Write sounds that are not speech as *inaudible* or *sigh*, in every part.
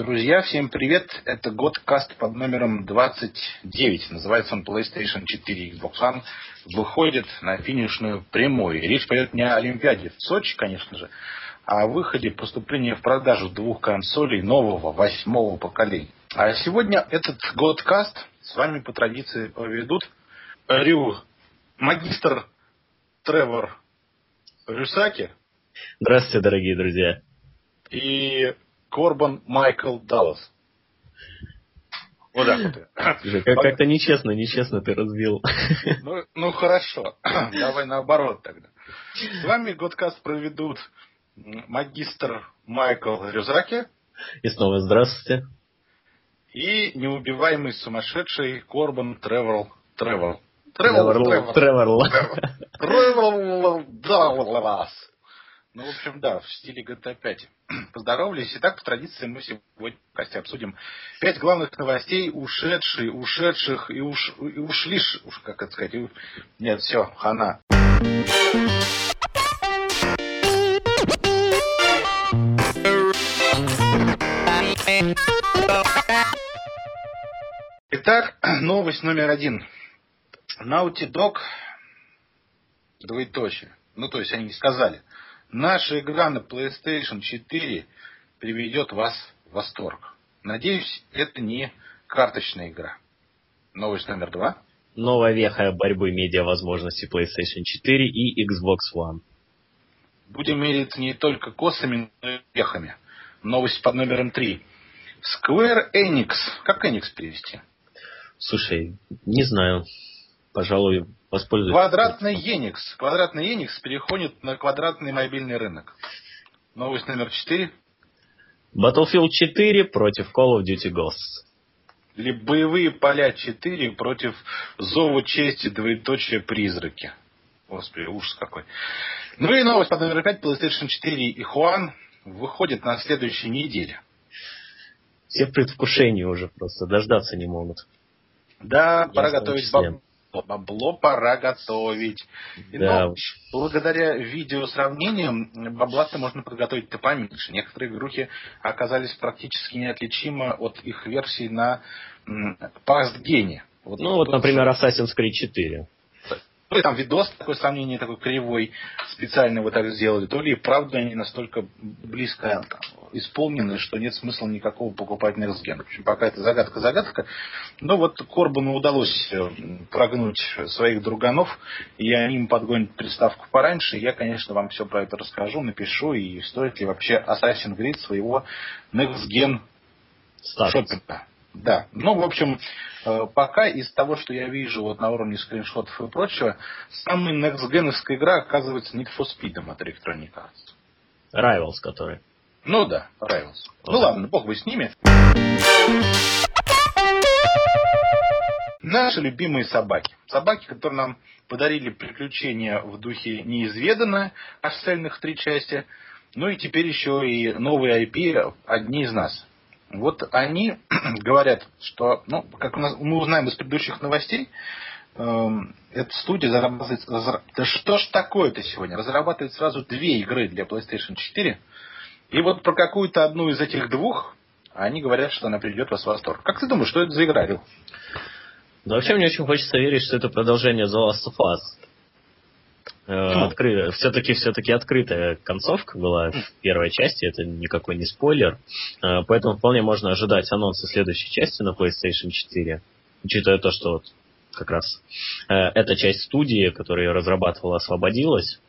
Друзья, всем привет! Это Годкаст под номером 29. Называется он PlayStation 4 Xbox One. Выходит на финишную прямую. речь пойдет не о Олимпиаде в Сочи, конечно же, а о выходе поступления в продажу двух консолей нового восьмого поколения. А сегодня этот Годкаст с вами по традиции поведут Рю, магистр Тревор Рюсаки. Здравствуйте, дорогие друзья. И Корбан Майкл Даллас. Вот так вот. Как-то нечестно, нечестно ты разбил. Ну, ну хорошо, *clears throat* давай наоборот тогда. С вами Годкаст проведут магистр Майкл Рюзаки. И снова здравствуйте. И неубиваемый сумасшедший Корбан Тревел. Тревел. Тревел. Тревел. Тревел. Даллас. Ну, в общем, да, в стиле GTA 5. *clears throat* Поздоровались. Итак, по традиции мы сегодня в касте обсудим пять главных новостей, ушедшие, ушедших и, уш, и ушли, уж как это сказать, и, нет, все, хана. Итак, *clears throat* новость номер один. Naughty Dog, двоеточие. Ну, то есть они сказали – Наша игра на PlayStation 4 приведет вас в восторг. Надеюсь, это не карточная игра. Новость номер два. Новая веха борьбы медиа возможностей PlayStation 4 и Xbox One. Будем мериться не только косами, но и вехами. Новость под номером три. Square Enix. Как Enix перевести? Слушай, не знаю. Пожалуй, воспользуюсь. Квадратный Еникс. Квадратный Еникс переходит на квадратный мобильный рынок. Новость номер четыре. Battlefield 4 против Call of Duty Ghosts. Или боевые поля 4 против Зову чести, двоеточие, призраки. Господи, ужас какой. Ну и новость под номер 5. PlayStation 4 и Хуан выходит на следующей неделе. Все в предвкушении уже просто, дождаться не могут. Да, пора готовить баб бабло пора готовить. Да. Но благодаря видеосравнениям бабла-то можно подготовить-то поменьше. Некоторые игрухи оказались практически неотличимы от их версий на пастгене. Вот ну вот, например, Assassin's Creed 4. То ли там видос такое сомнение такой кривой специально вот так сделали, то ли правда они настолько близко исполнены, что нет смысла никакого покупать Next. В общем, пока это загадка-загадка. Но вот Корбану удалось э, прогнуть своих друганов, и они им подгонят приставку пораньше. Я, конечно, вам все про это расскажу, напишу, и стоит ли вообще Assassin's Creed своего Next Gen шопинга. Да. Ну, в общем, э, пока из того, что я вижу вот на уровне скриншотов и прочего, самая некстгеновская игра оказывается Need for Speed от Electronic Arts. Rivals, который. Ну да, Rivals. Ну ладно, бог бы с ними. Наши любимые собаки. Собаки, которые нам подарили приключения в духе неизведанно, аж цельных три части. Ну и теперь еще и новые IP, одни из нас. Вот они *clears throat* говорят, что, ну, как у нас, мы узнаем из предыдущих новостей, э, эта студия зарабатывает... Да что ж такое-то сегодня? Разрабатывает сразу две игры для PlayStation 4. И вот про какую-то одну из этих двух они говорят, что она приведет вас в восторг. Как ты думаешь, что это за игра, Рил? Да вообще мне очень хочется верить, что это продолжение The Last of Us. Э, откры... все-таки все-таки открытая концовка была в первой части, это никакой не спойлер, э, поэтому вполне можно ожидать анонса следующей части на PlayStation 4, учитывая то, что вот как раз э, эта часть студии, которая ее разрабатывала, освободилась,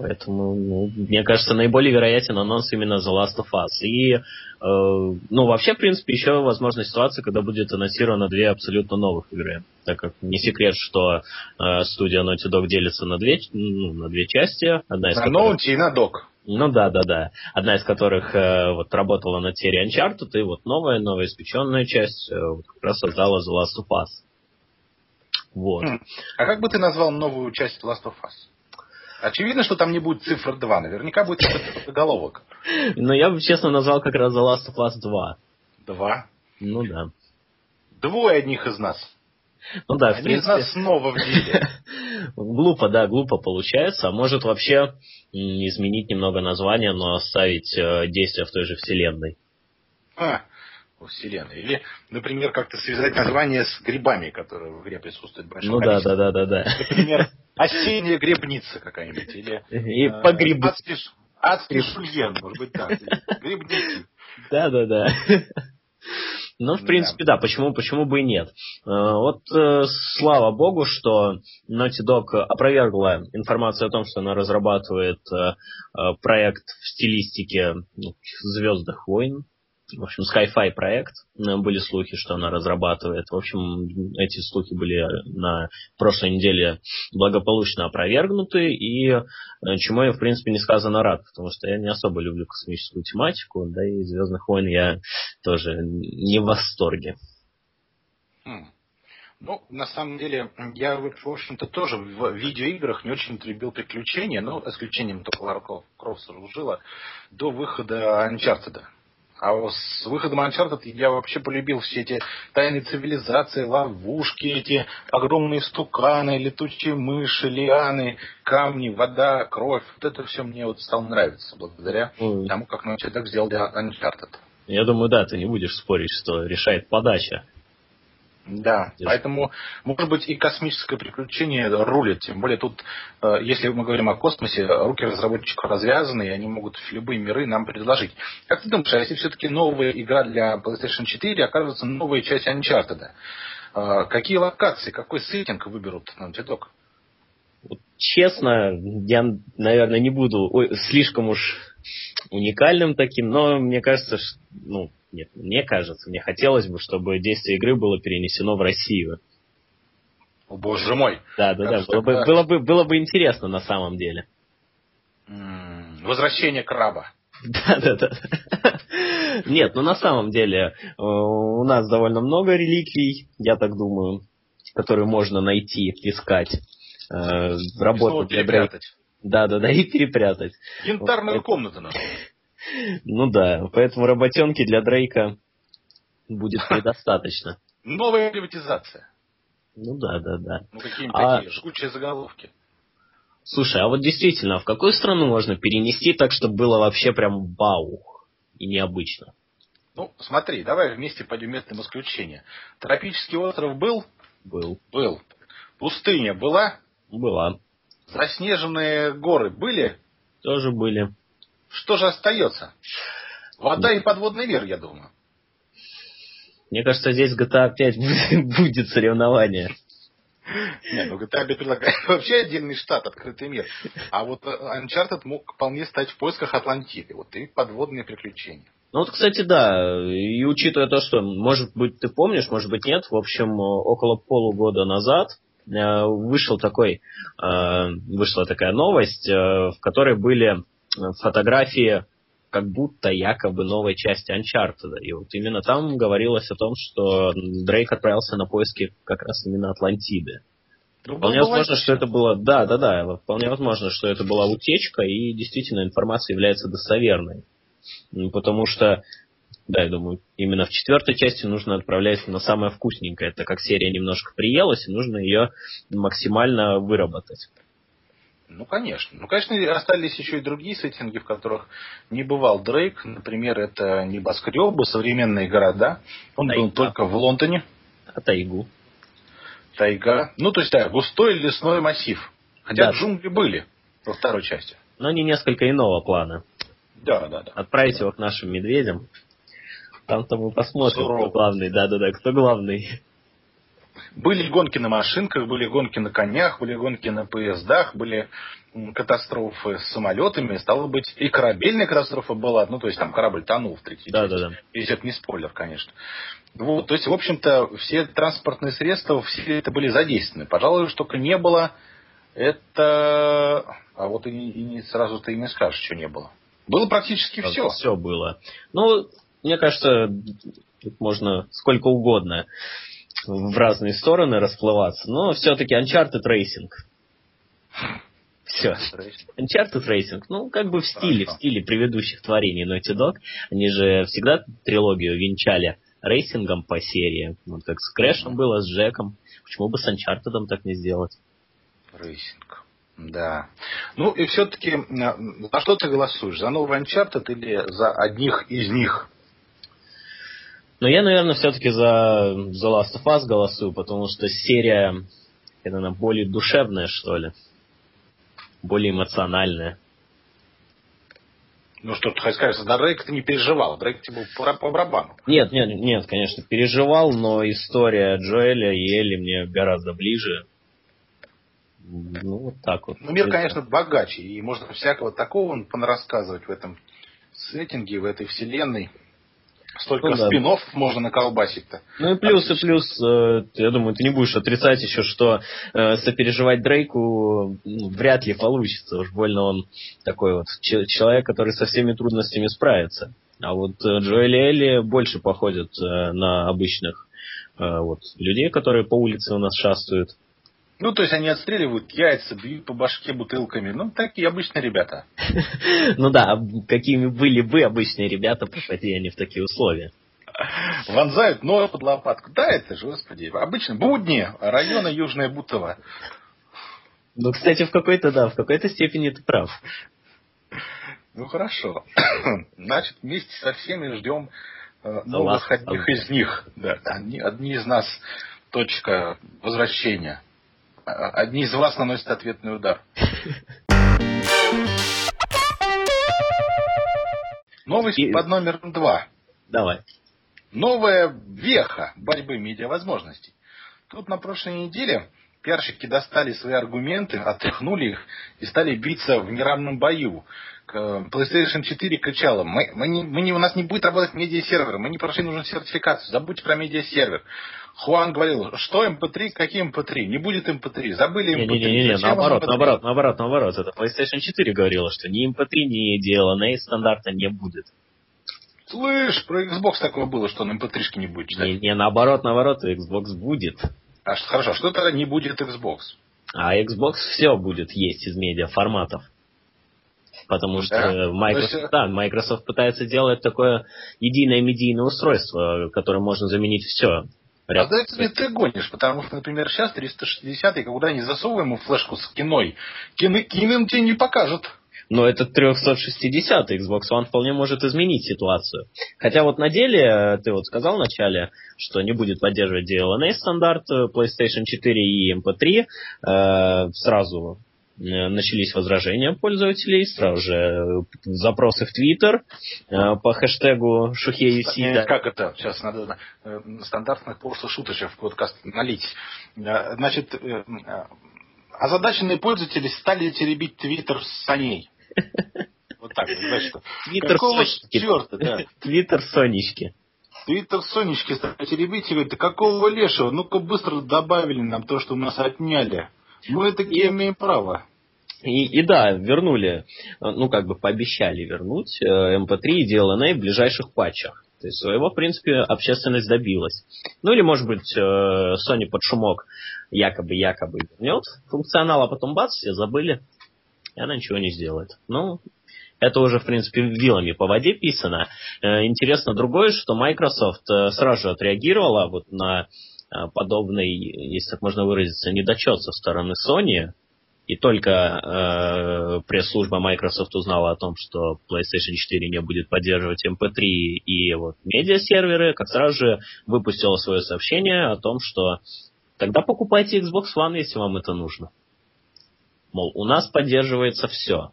Поэтому, ну, мне кажется, наиболее вероятен анонс именно The Last of Us. И, э, ну, вообще, в принципе, еще возможна ситуация, когда будет анонсировано две абсолютно новых игры. Так как не секрет, что э, студия Naughty Dog делится на две, ну, на две части. Одна из на которых... Naughty и на Dog. Ну да, да, да. Одна из которых э, вот работала над серией Uncharted, и вот новая, новая испеченная часть э, вот, как раз создала The Last of Us. Вот. Хм. А как бы ты назвал новую часть Last of Us? Очевидно, что там не будет цифра 2. Наверняка будет заголовок. Но я бы, честно, назвал как раз The Last of Us 2. Два? Ну да. Двое одних из нас. Ну да, в принципе. нас снова в деле. *laughs* глупо, да, глупо получается. А может вообще изменить немного название, но оставить э, действие в той же вселенной. Во вселенной. Или, например, как-то связать название с грибами, которые в игре присутствуют Ну да, да, да, да, да. Например, *laughs* осенняя грибница какая-нибудь. Или И э, погреб... адский, адский шульен, может быть, так. Грибники. Да, да, да. Ну, в принципе, да, почему, почему бы и нет. Э, вот э, слава богу, что Naughty Dog опровергла информацию о том, что она разрабатывает э, проект в стилистике ну, Звездных войн, в общем, Sky-Fi проект. Э, были слухи, что она разрабатывает. В общем, эти слухи были на прошлой неделе благополучно опровергнуты, и э, чему я, в принципе, не сказано рад, потому что я не особо люблю космическую тематику, да и Звездных войн я тоже не в восторге. Хм. Ну, на самом деле, я, в общем-то, тоже в видеоиграх не очень любил приключения, но исключением только Лара Крофт служила до выхода Uncharted. А с выходом Uncharted я вообще полюбил все эти тайны цивилизации, ловушки, эти огромные стуканы, летучие мыши, лианы, камни, вода, кровь. Вот это все мне вот стало нравиться благодаря Ой. тому, как Naughty Dog сделал Uncharted. Я думаю, да, ты не будешь спорить, что решает подача. Да, Держи. поэтому, может быть, и космическое приключение рулит. Тем более тут, э, если мы говорим о космосе, руки разработчиков развязаны, и они могут любые миры нам предложить. Как ты думаешь, а если все-таки новая игра для PlayStation 4 окажется новая часть Uncharted, э, какие локации, какой сеттинг выберут Naughty Dog? Вот, честно, я, наверное, не буду ой, слишком уж уникальным таким, но мне кажется, что, ну, нет, мне кажется, мне хотелось бы, чтобы действие игры было перенесено в Россию. О, боже мой! Да, да, да. Было бы, было, бы, было бы интересно на самом деле. Возвращение краба. *laughs* Да, да, да. Нет, ну на самом деле э, у нас довольно много реликвий, я так думаю, которые можно найти, искать. Э, работу для перепрятать. Да, да, да, и перепрятать. Янтарная вот, комната надо. Ну да, поэтому работенки для Дрейка будет *laughs* предостаточно. Новая приватизация. Ну да, да, да. Ну какие-нибудь а... такие жгучие заголовки. Слушай, а вот действительно, в какую страну можно перенести так, чтобы было вообще прям бау и необычно? Ну, смотри, давай вместе пойдем местным исключением. Тропический остров был? Был. Был. Пустыня была? Была. Заснеженные горы были? Тоже были. Что же остается? Вода и подводный мир, я думаю. Мне кажется, здесь GTA *laughs* 5 будет соревнование. Нет, ну GTA 5 предлагает вообще отдельный штат, открытый мир. А вот э, Uncharted мог вполне стать в поисках Атлантиды. Вот и подводные приключения. Ну вот, кстати, да, и учитывая то, что, может быть, ты помнишь, может быть, нет, в общем, около полугода назад э, вышел такой, э, вышла такая новость, в которой были фотографии как будто якобы новой части Uncharted. И вот именно там говорилось о том, что Дрейк отправился на поиски как раз именно Атлантиды. Ну, вполне возможно, что это было... Да, да, да. Вполне возможно, что это была утечка, и действительно информация является достоверной. Потому что, да, я думаю, именно в четвертой части нужно отправлять на самое вкусненькое, так как серия немножко приелась, и нужно ее максимально выработать. Ну, конечно. Ну, конечно, остались еще и другие сеттинги, в которых не бывал Дрейк. Например, это небоскребы, современные города. Он Тайга. был только в Лондоне. А тайгу? Тайга. Ну, то есть, да, густой лесной массив. Хотя да. джунгли были во второй части. Но они несколько иного плана. Да, да, да. Отправить да. его к нашим медведям. Там-то мы посмотрим, Сурово. кто главный. Да-да-да, кто главный. Были гонки на машинках, были гонки на конях, были гонки на поездах, были катастрофы с самолетами, стало быть, и корабельная катастрофа была, ну, то есть там корабль тонул в третьей да, части. Да, да. Если это не спойлер, конечно. Вот, то есть, в общем-то, все транспортные средства, все это были задействованы. Пожалуй, что только не было, это... А вот и, и сразу ты и не скажешь, что не было. Было практически все. Все было. Ну, мне кажется, тут можно сколько угодно в разные стороны расплываться, но все-таки Uncharted Racing. Все. Uncharted Racing, ну, как бы в стиле, Хорошо. в стиле предыдущих творений Naughty Dog. Они же всегда трилогию венчали racing -ом по серии. Вот как с Крэшем было, с Джеком. Почему бы с Uncharted так не сделать? Racing. Да. Ну и все-таки, за что ты голосуешь? За новый Uncharted или за одних из них? Но я, наверное, все-таки за The Last of Us голосую, потому что серия, это она более душевная, что ли. Более эмоциональная. Ну что ты хочешь сказать, за Дрейк ты не переживал, Дрейк тебе был по, по барабану. Нет, нет, нет, конечно, переживал, но история Джоэля и Элли мне гораздо ближе. Ну, вот так вот. Ну, мир, конечно, богаче, и можно всякого такого рассказывать в этом сеттинге, в этой вселенной. Столько ну, да. спин можно наколбасить-то. Ну и плюс, и плюс, э, я думаю, ты не будешь отрицать еще, что э, сопереживать Дрейку ну, вряд ли получится. Уж больно он такой вот человек, который со всеми трудностями справится. А вот э, Джоэль Элли больше походят э, на обычных э, вот, людей, которые по улице у нас шастают. Ну, то есть они отстреливают яйца, бьют по башке бутылками. Ну, такие обычные ребята. *laughs* Ну да, а какими были бы обычные ребята, попади они в такие условия. Вонзают нож под лопатку. Да, это же, господи, обычно будни района Южная Бутова. Ну, кстати, в какой-то, да, в какой-то степени ты прав. Ну, хорошо. *coughs* Значит, вместе со всеми ждем э, новых одних из них. Да, одни, одни из нас точка возвращения. Одни из вас наносят ответный удар. Новость И... под номером два. Давай. Новая веха борьбы медиавозможностей. Тут на прошлой неделе пиарщики достали свои аргументы, отряхнули их и стали биться в неравном бою. PlayStation 4 кричала, мы, мы не, мы не, у нас не будет работать медиа-сервер, мы не прошли нужную сертификацию, забудьте про медиа-сервер. Хуан говорил, что MP3, эм какие MP3, эм не будет MP3, эм забыли MP3. Не-не-не, наоборот, наоборот, наоборот, наоборот, это PlayStation 4 говорила, что ни MP3, ни DLNA стандарта не будет. Слышь, про Xbox такое было, что на MP3 не будет читать. Не, не наоборот, наоборот, Xbox будет. А что, хорошо, что тогда не будет Xbox? А Xbox все будет есть из медиа форматов. Потому что да. Microsoft, да, Microsoft пытается делать такое единое медийное устройство, которое можно заменить все. А знаете, мне ты гонишь, потому что, например, сейчас 360 когда не засовываем ему флешку с киной, кино, кино тебе не покажет. Но этот 360 Xbox One вполне может изменить ситуацию. Хотя вот на деле, э, ты вот сказал вначале, что не будет поддерживать DLNA стандарт э, PlayStation 4 и MP3. Э, сразу начались возражения пользователей, сразу же э, запросы в Твиттер э, по хэштегу Шухеюси. Как это? Сейчас надо стандартных пошлых шуточек в подкаст налить. Значит, озадаченные пользователи стали теребить Твиттер с саней. Вот так, значит. Твиттер Сонечки. черта, да. Твиттер Сонечки. Твиттер Сонечки стали теребить и говорит, да какого лешего? Ну-ка быстро добавили нам то, что у нас отняли. Мы такие имеем право. И, и да, вернули, ну как бы пообещали вернуть MP3 э, и DLNA в ближайших патчах. То есть своего, в принципе, общественность добилась. Ну или, может быть, э, Sony под шумок якобы-якобы вернет функционал, а потом бац, все забыли, и она ничего не сделает. Ну, это уже, в принципе, вилами по воде писано. Э, интересно другое, что Microsoft сразу же отреагировала вот на подобный, если так можно выразиться, недочет со стороны Sony, и только э, пресс-служба Microsoft узнала о том, что PlayStation 4 не будет поддерживать MP3 и вот медиа-серверы, как сразу же выпустила свое сообщение о том, что тогда покупайте Xbox One, если вам это нужно. Мол, у нас поддерживается все.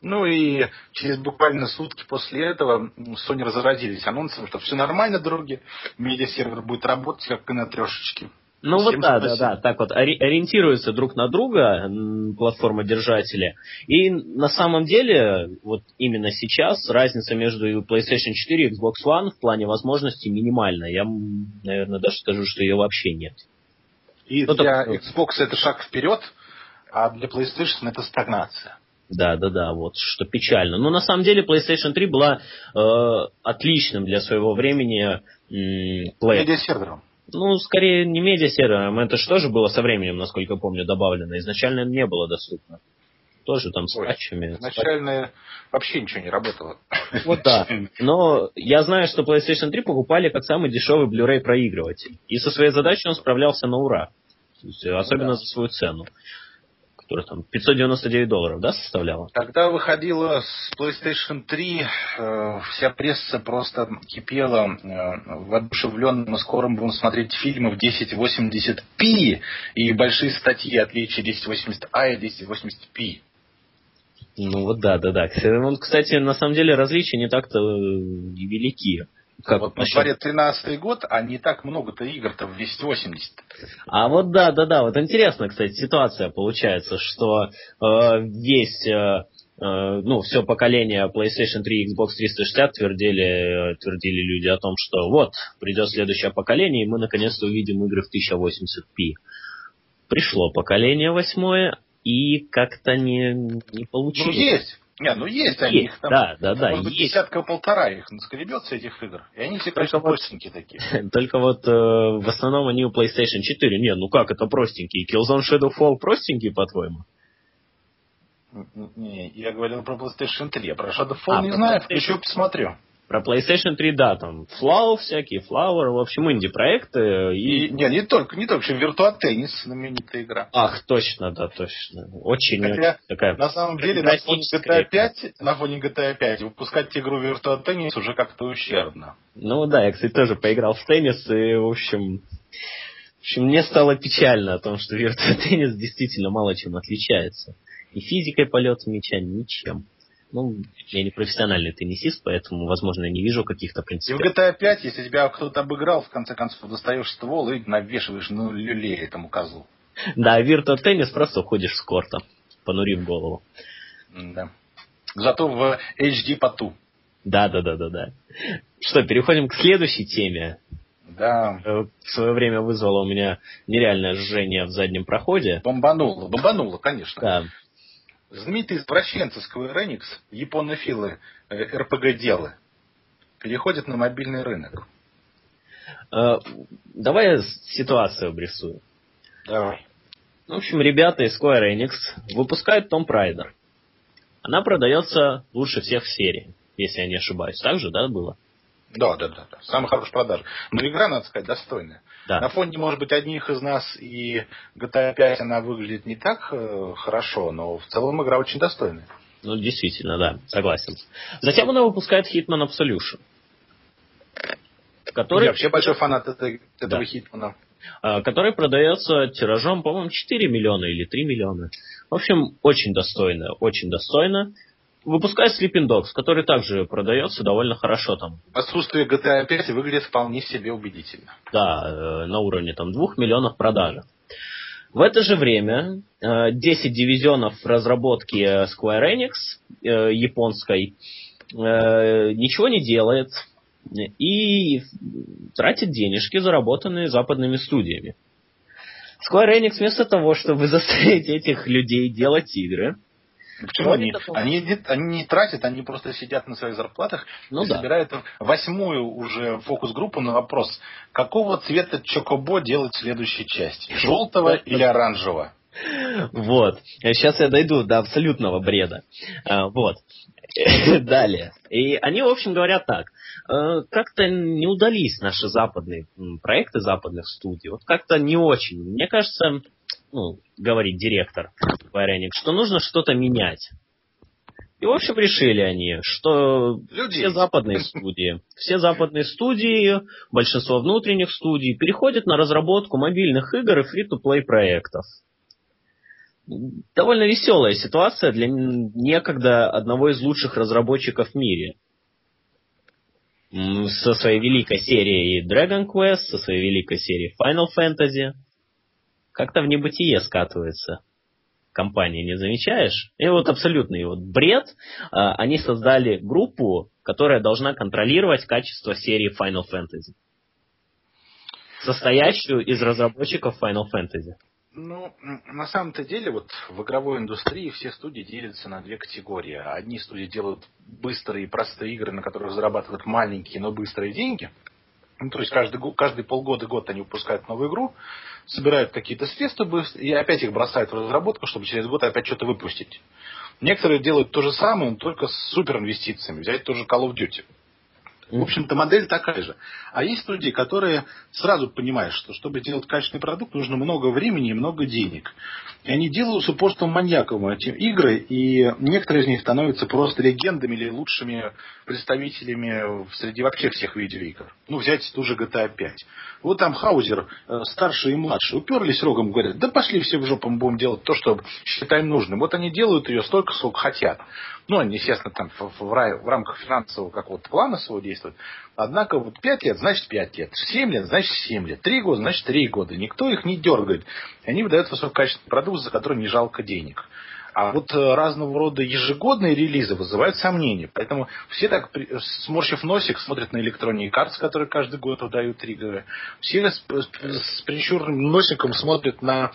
Ну и через буквально сутки после этого Sony разразились анонсом, что все нормально, дороги, медиа-сервер будет работать, как и на трешечке. Ну Всем вот да, спасибо. да, да, так вот ориентируются друг на друга платформа-держатели. И на самом деле, вот именно сейчас разница между PlayStation 4 и Xbox One в плане возможностей минимальная. Я, наверное, даже скажу, что ее вообще нет. И ну, для так, Xbox это шаг вперед, а для PlayStation это стагнация. Да, да, да, вот что печально. Но на самом деле PlayStation 3 была э, отличным для своего времени э, плеером. Медиасервером. Ну, скорее не медиа-сервером, это же тоже было со временем, насколько помню, добавлено. Изначально не было доступно. Тоже там с Ой, патчами. Изначально вообще ничего не работало. Вот да. Но я знаю, что PlayStation 3 покупали как самый дешевый Blu-ray проигрыватель. И со своей задачей он справлялся на ура. Есть, особенно да. за свою цену. Которая там 599 долларов, да, составляла? Когда выходила с PlayStation 3, э, вся пресса просто кипела э, воодушевленным и скорым будем смотреть фильмы в 1080p и большие статьи отличия 1080i и 1080p. Ну вот да, да, да. Кстати, на самом деле различия не так-то э, велики. Как вот на дворе 13 год, а не так много-то игр-то в 1080. А вот да, да, да. Вот интересно, кстати, ситуация получается, что э, весь э, э ну, все поколение PlayStation 3 и Xbox 360 твердили, э, твердили люди о том, что вот, придет следующее поколение, и мы наконец-то увидим игры в 1080p. Пришло поколение восьмое, и как-то не, не получилось. Ну, есть. Не, ну есть, они их там, да, да, да, может быть, есть. десятка-полтора их наскребется этих игр. И они все, конечно, простенькие такие. *laughs* Только вот э, в основном они у PlayStation 4. Не, ну как это простенькие? Killzone Shadowfall простенькие, по-твоему? Не, я говорил про PlayStation 3. Я про Shadowfall а, не знаю, включу, посмотрю. Про PlayStation 3, да, там Flow всякие, Flower, в общем, инди-проекты. И... и... Не, не только, не только, Virtua Tennis, знаменитая игра. Ах, точно, да, точно. Очень Хотя, такая... На самом деле, на фоне GTA 5, на фоне GTA 5 выпускать игру Virtua Tennis уже как-то ущербно. Ну да, я, кстати, тоже поиграл в теннис, и, в общем, в общем, мне стало печально о том, что Virtua Tennis действительно мало чем отличается. И физикой полета мяча, ничем. Ну, я не профессиональный теннисист, поэтому, возможно, я не вижу каких-то принципов. И в GTA 5, если тебя кто-то обыграл, в конце концов, достаешь ствол и навешиваешь ну, люлей этому козлу. Да, Virtua теннис просто уходишь с корта, понурив голову. Да. Зато в HD поту. Да, да, да, да, да. Что, переходим к следующей теме. Да. Э, в свое время вызвало у меня нереальное жжение в заднем проходе. Бомбануло, бомбануло, конечно. Да. Знаменитые извращенцы Square Enix, японофилы, РПГ-делы, переходят на мобильный рынок. Э, давай я ситуацию обрисую. Давай. Ну, в общем, ребята из Square Enix выпускают Tomb Raider. Она продается лучше всех в серии, если я не ошибаюсь. Так же, да, было? Да, да, да. Самый хороший продаж. Но игра, надо сказать, достойная. Да. На фоне, может быть, одних из нас и GTA 5 она выглядит не так э, хорошо, но в целом игра очень достойная. Ну, действительно, да, согласен. Затем она выпускает Hitman Absolution. Который... Я вообще большой фанат этой, этого да. Хитмана. Который продается тиражом, по-моему, 4 миллиона или 3 миллиона. В общем, очень достойно, очень достойно выпускает Sleeping Dogs, который также продается довольно хорошо там. Отсутствие GTA 5 выглядит вполне себе убедительно. Да, э, на уровне там 2 миллионов продаж. В это же время 10 э, дивизионов разработки Square Enix э, японской ничего не делает и тратит денежки, заработанные западными студиями. Square Enix вместо того, чтобы *laughs* заставить этих людей делать игры, Почему они, они, не, они не тратят, они просто сидят на своих зарплатах ну, и да. собирают восьмую уже фокус-группу на вопрос, какого цвета Чокобо делать следующей части? Желтого или оранжевого? Вот. Сейчас я дойду до абсолютного бреда. А, вот. *laughs* Далее. И они, в общем, говорят так. «Э, как-то не удались наши западные проекты западных студий. Вот как-то не очень. Мне кажется, ну, говорит директор Варяник, что нужно что-то менять. И, в общем, решили они, что Люди. все западные студии, все западные студии, большинство внутренних студий переходят на разработку мобильных игр и фри-то-плей проектов. Довольно веселая ситуация для некогда одного из лучших разработчиков в мире. Со своей великой серией Dragon Quest, со своей великой серией Final Fantasy – как-то в небытие скатывается компания, не замечаешь? И вот абсолютный вот бред. А, они создали группу, которая должна контролировать качество серии Final Fantasy. Состоящую из разработчиков Final Fantasy. Ну, на самом-то деле, вот в игровой индустрии все студии делятся на две категории. Одни студии делают быстрые и простые игры, на которых зарабатывают маленькие, но быстрые деньги. Ну, то есть каждый, каждый полгода, год они выпускают новую игру, собирают какие-то средства и опять их бросают в разработку, чтобы через год опять что-то выпустить. Некоторые делают то же самое, но только с супер инвестициями. Взять тоже Call of Duty. В общем-то, модель такая же. А есть люди, которые сразу понимают, что чтобы делать качественный продукт, нужно много времени и много денег. И они делают с упорством маньяков эти игры, и некоторые из них становятся просто легендами или лучшими представителями среди вообще всех видеоигр. Ну, взять ту же GTA 5. Вот там Хаузер, э, старший и младший, уперлись рогом, говорят, да пошли все в жопу, мы будем делать то, что считаем нужным. Вот они делают ее столько, сколько хотят. Ну, они, естественно, там в, в, рамках финансового какого-то плана своего действуют. Однако вот 5 лет, значит 5 лет. 7 лет, значит 7 лет. 3 года, значит 3 года. Никто их не дергает. Они выдают высококачественный продукт, за который не жалко денег. А вот э, разного рода ежегодные релизы вызывают сомнения. Поэтому все так, сморщив носик, смотрят на электронные карты, которые каждый год выдают триггеры. Все с, с прищурным носиком смотрят на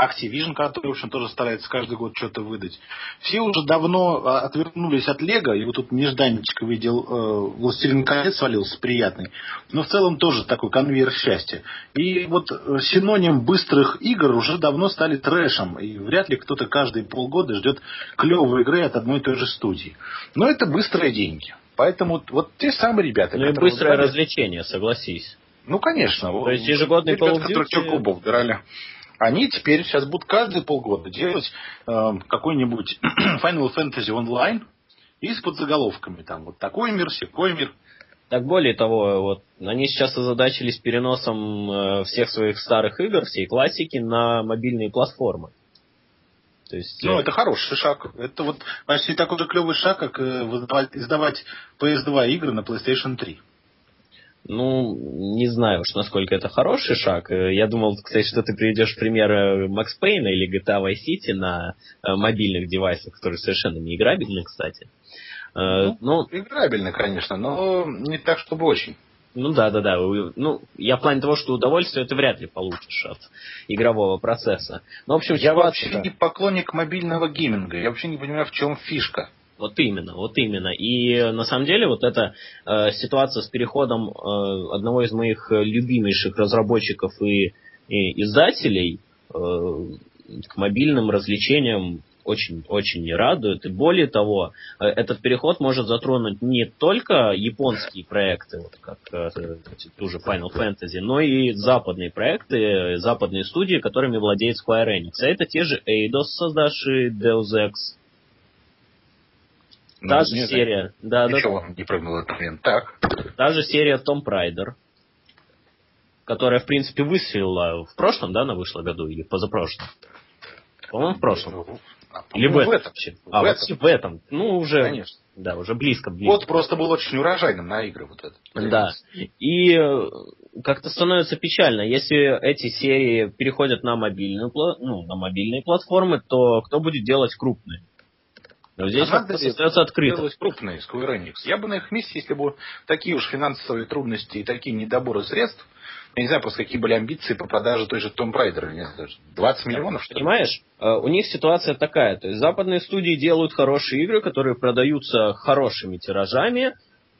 Activision, который, в общем, тоже старается каждый год что-то выдать. Все уже давно а, отвернулись от Лего, и вот тут нежданничка видел, э, «Властелин колец» свалился приятный, но в целом тоже такой конвейер счастья. И вот э, синоним быстрых игр уже давно стали трэшем, и вряд ли кто-то каждые полгода ждет клевой игры от одной и той же студии. Но это быстрые деньги. Поэтому вот те самые ребята... Ну и быстрое вот, развлечение, согласись. Ну, конечно. То есть ежегодный Call of Duty... кубов драли. Они теперь сейчас будут каждые полгода делать э, какой-нибудь *clears throat* Final Fantasy Online и с подзаголовками. Там вот такой мир, секой мир. Так более того, вот они сейчас озадачились переносом э, всех своих старых игр, всей классики на мобильные платформы. То есть, ну, э... это хороший шаг. Это вот почти такой же клевый шаг, как э, издавать PS2 игры на PlayStation 3. Ну, не знаю уж, насколько это хороший шаг. Э, я думал, кстати, что ты приведешь пример Макс Пейна или GTA Vice City на э, мобильных девайсах, которые совершенно не играбельны, кстати. Э, ну, ну, играбельны, конечно, но не так, чтобы очень. Ну да, да, да. Ну, я в плане того, что удовольствие ты вряд ли получишь от игрового процесса. Ну, в общем, я вообще не поклонник мобильного гейминга. Я вообще не понимаю, в чем фишка. Вот именно, вот именно. И на самом деле вот эта э, ситуация с переходом э, одного из моих любимейших разработчиков и, и издателей э, к мобильным развлечениям очень-очень не радует. И более того, э, этот переход может затронуть не только японские проекты, вот как э, ту же Final Fantasy, но и западные проекты, западные студии, которыми владеет Square Enix. А это те же Eidos, создавшие Deus Ex, ну, Та же серия. Да, Ничего да. не прыгнул этот момент. Так. Та же серия Том Прайдер, которая, в принципе, выстрелила в прошлом, да, она вышла году или позапрошлом? По-моему, в прошлом. Ну, а, Или в этом? В этом. А, в этом. в этом. Ну, уже, Конечно. да, уже близко, близко. Вот просто был очень урожайным на игры вот этот. Да. И э, как-то становится печально, если эти серии переходят на мобильную, ну, на мобильные платформы, то кто будет делать крупные? Но здесь а вопрос остается открытым. крупные Square Enix. Я бы на их месте, если бы такие уж финансовые трудности и такие недоборы средств, я не знаю просто, какие были амбиции по продаже той же Tomb Raider. Не знаю, 20 миллионов, что ли? Понимаешь, э, у них ситуация такая. То есть западные студии делают хорошие игры, которые продаются хорошими тиражами,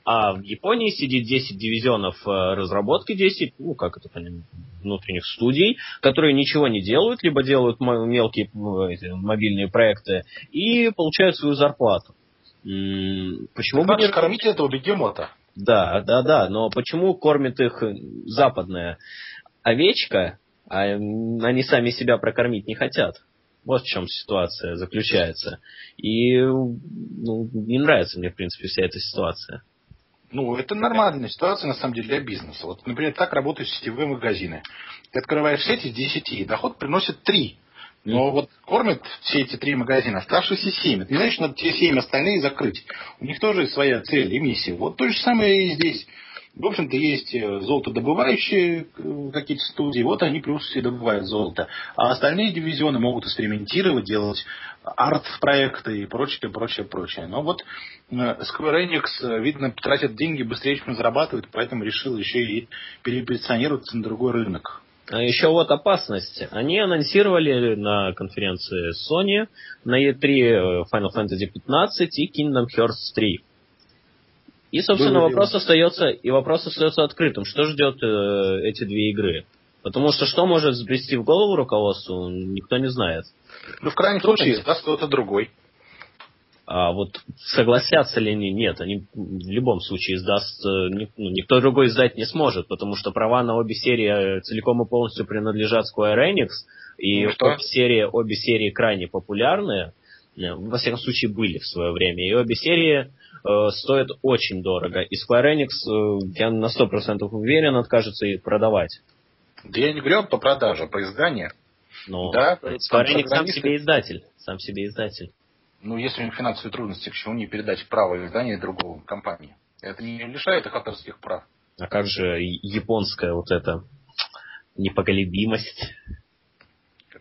а в Японии сидит 10 дивизионов э, разработки, 10, ну как это понятно, внутренних студий, которые ничего не делают, либо делают мелкие мобильные проекты и получают свою зарплату. Почему бы не кормить этого бегемота? Да, да, да, но почему кормит их западная овечка, а они сами себя прокормить не хотят? Вот в чем ситуация заключается. И ну, не нравится мне, в принципе, вся эта ситуация. Ну, это нормальная ситуация, на самом деле, для бизнеса. Вот, например, так работают сетевые магазины. Ты открываешь сеть из 10, и доход приносит 3. Но вот кормят все эти три магазина, оставшиеся семь. Это не значит, надо те семь остальные закрыть. У них тоже своя цель и миссия. Вот то же самое и здесь. В общем-то, есть э, золотодобывающие э, какие-то студии, вот они плюс все добывают золото. А остальные дивизионы могут экспериментировать, делать арт-проекты и прочее, прочее, прочее. Но вот э, Square Enix, видно, тратят деньги быстрее, чем зарабатывают, поэтому решил еще и перепозиционироваться на другой рынок. А еще вот опасность. Они анонсировали на конференции Sony на E3 Final Fantasy 15 и Kingdom Hearts 3. И, собственно, Было вопрос остается, и вопрос остается открытым. Что ждет э, эти две игры? Потому что что может сбрести в голову руководству, никто не знает. Ну, в крайнем случае, издаст кто-то другой. А вот согласятся ли они? Нет, они в любом случае издаст, ну, никто другой издать не сможет, потому что права на обе серии целиком и полностью принадлежат Square Enix, и ну, обе, серии, обе серии крайне популярные, во всяком случае были в свое время, и обе серии э, стоят очень дорого, и Square Enix, э, я на 100% уверен, откажется их продавать. Да я не говорю по продаже, по изданию. Ну, да, Square Enix сам себе издатель, сам себе издатель. Ну, если у них финансовые трудности, почему не передать право издания другого компании? Это не лишает их авторских прав. А как же японская вот эта непоколебимость?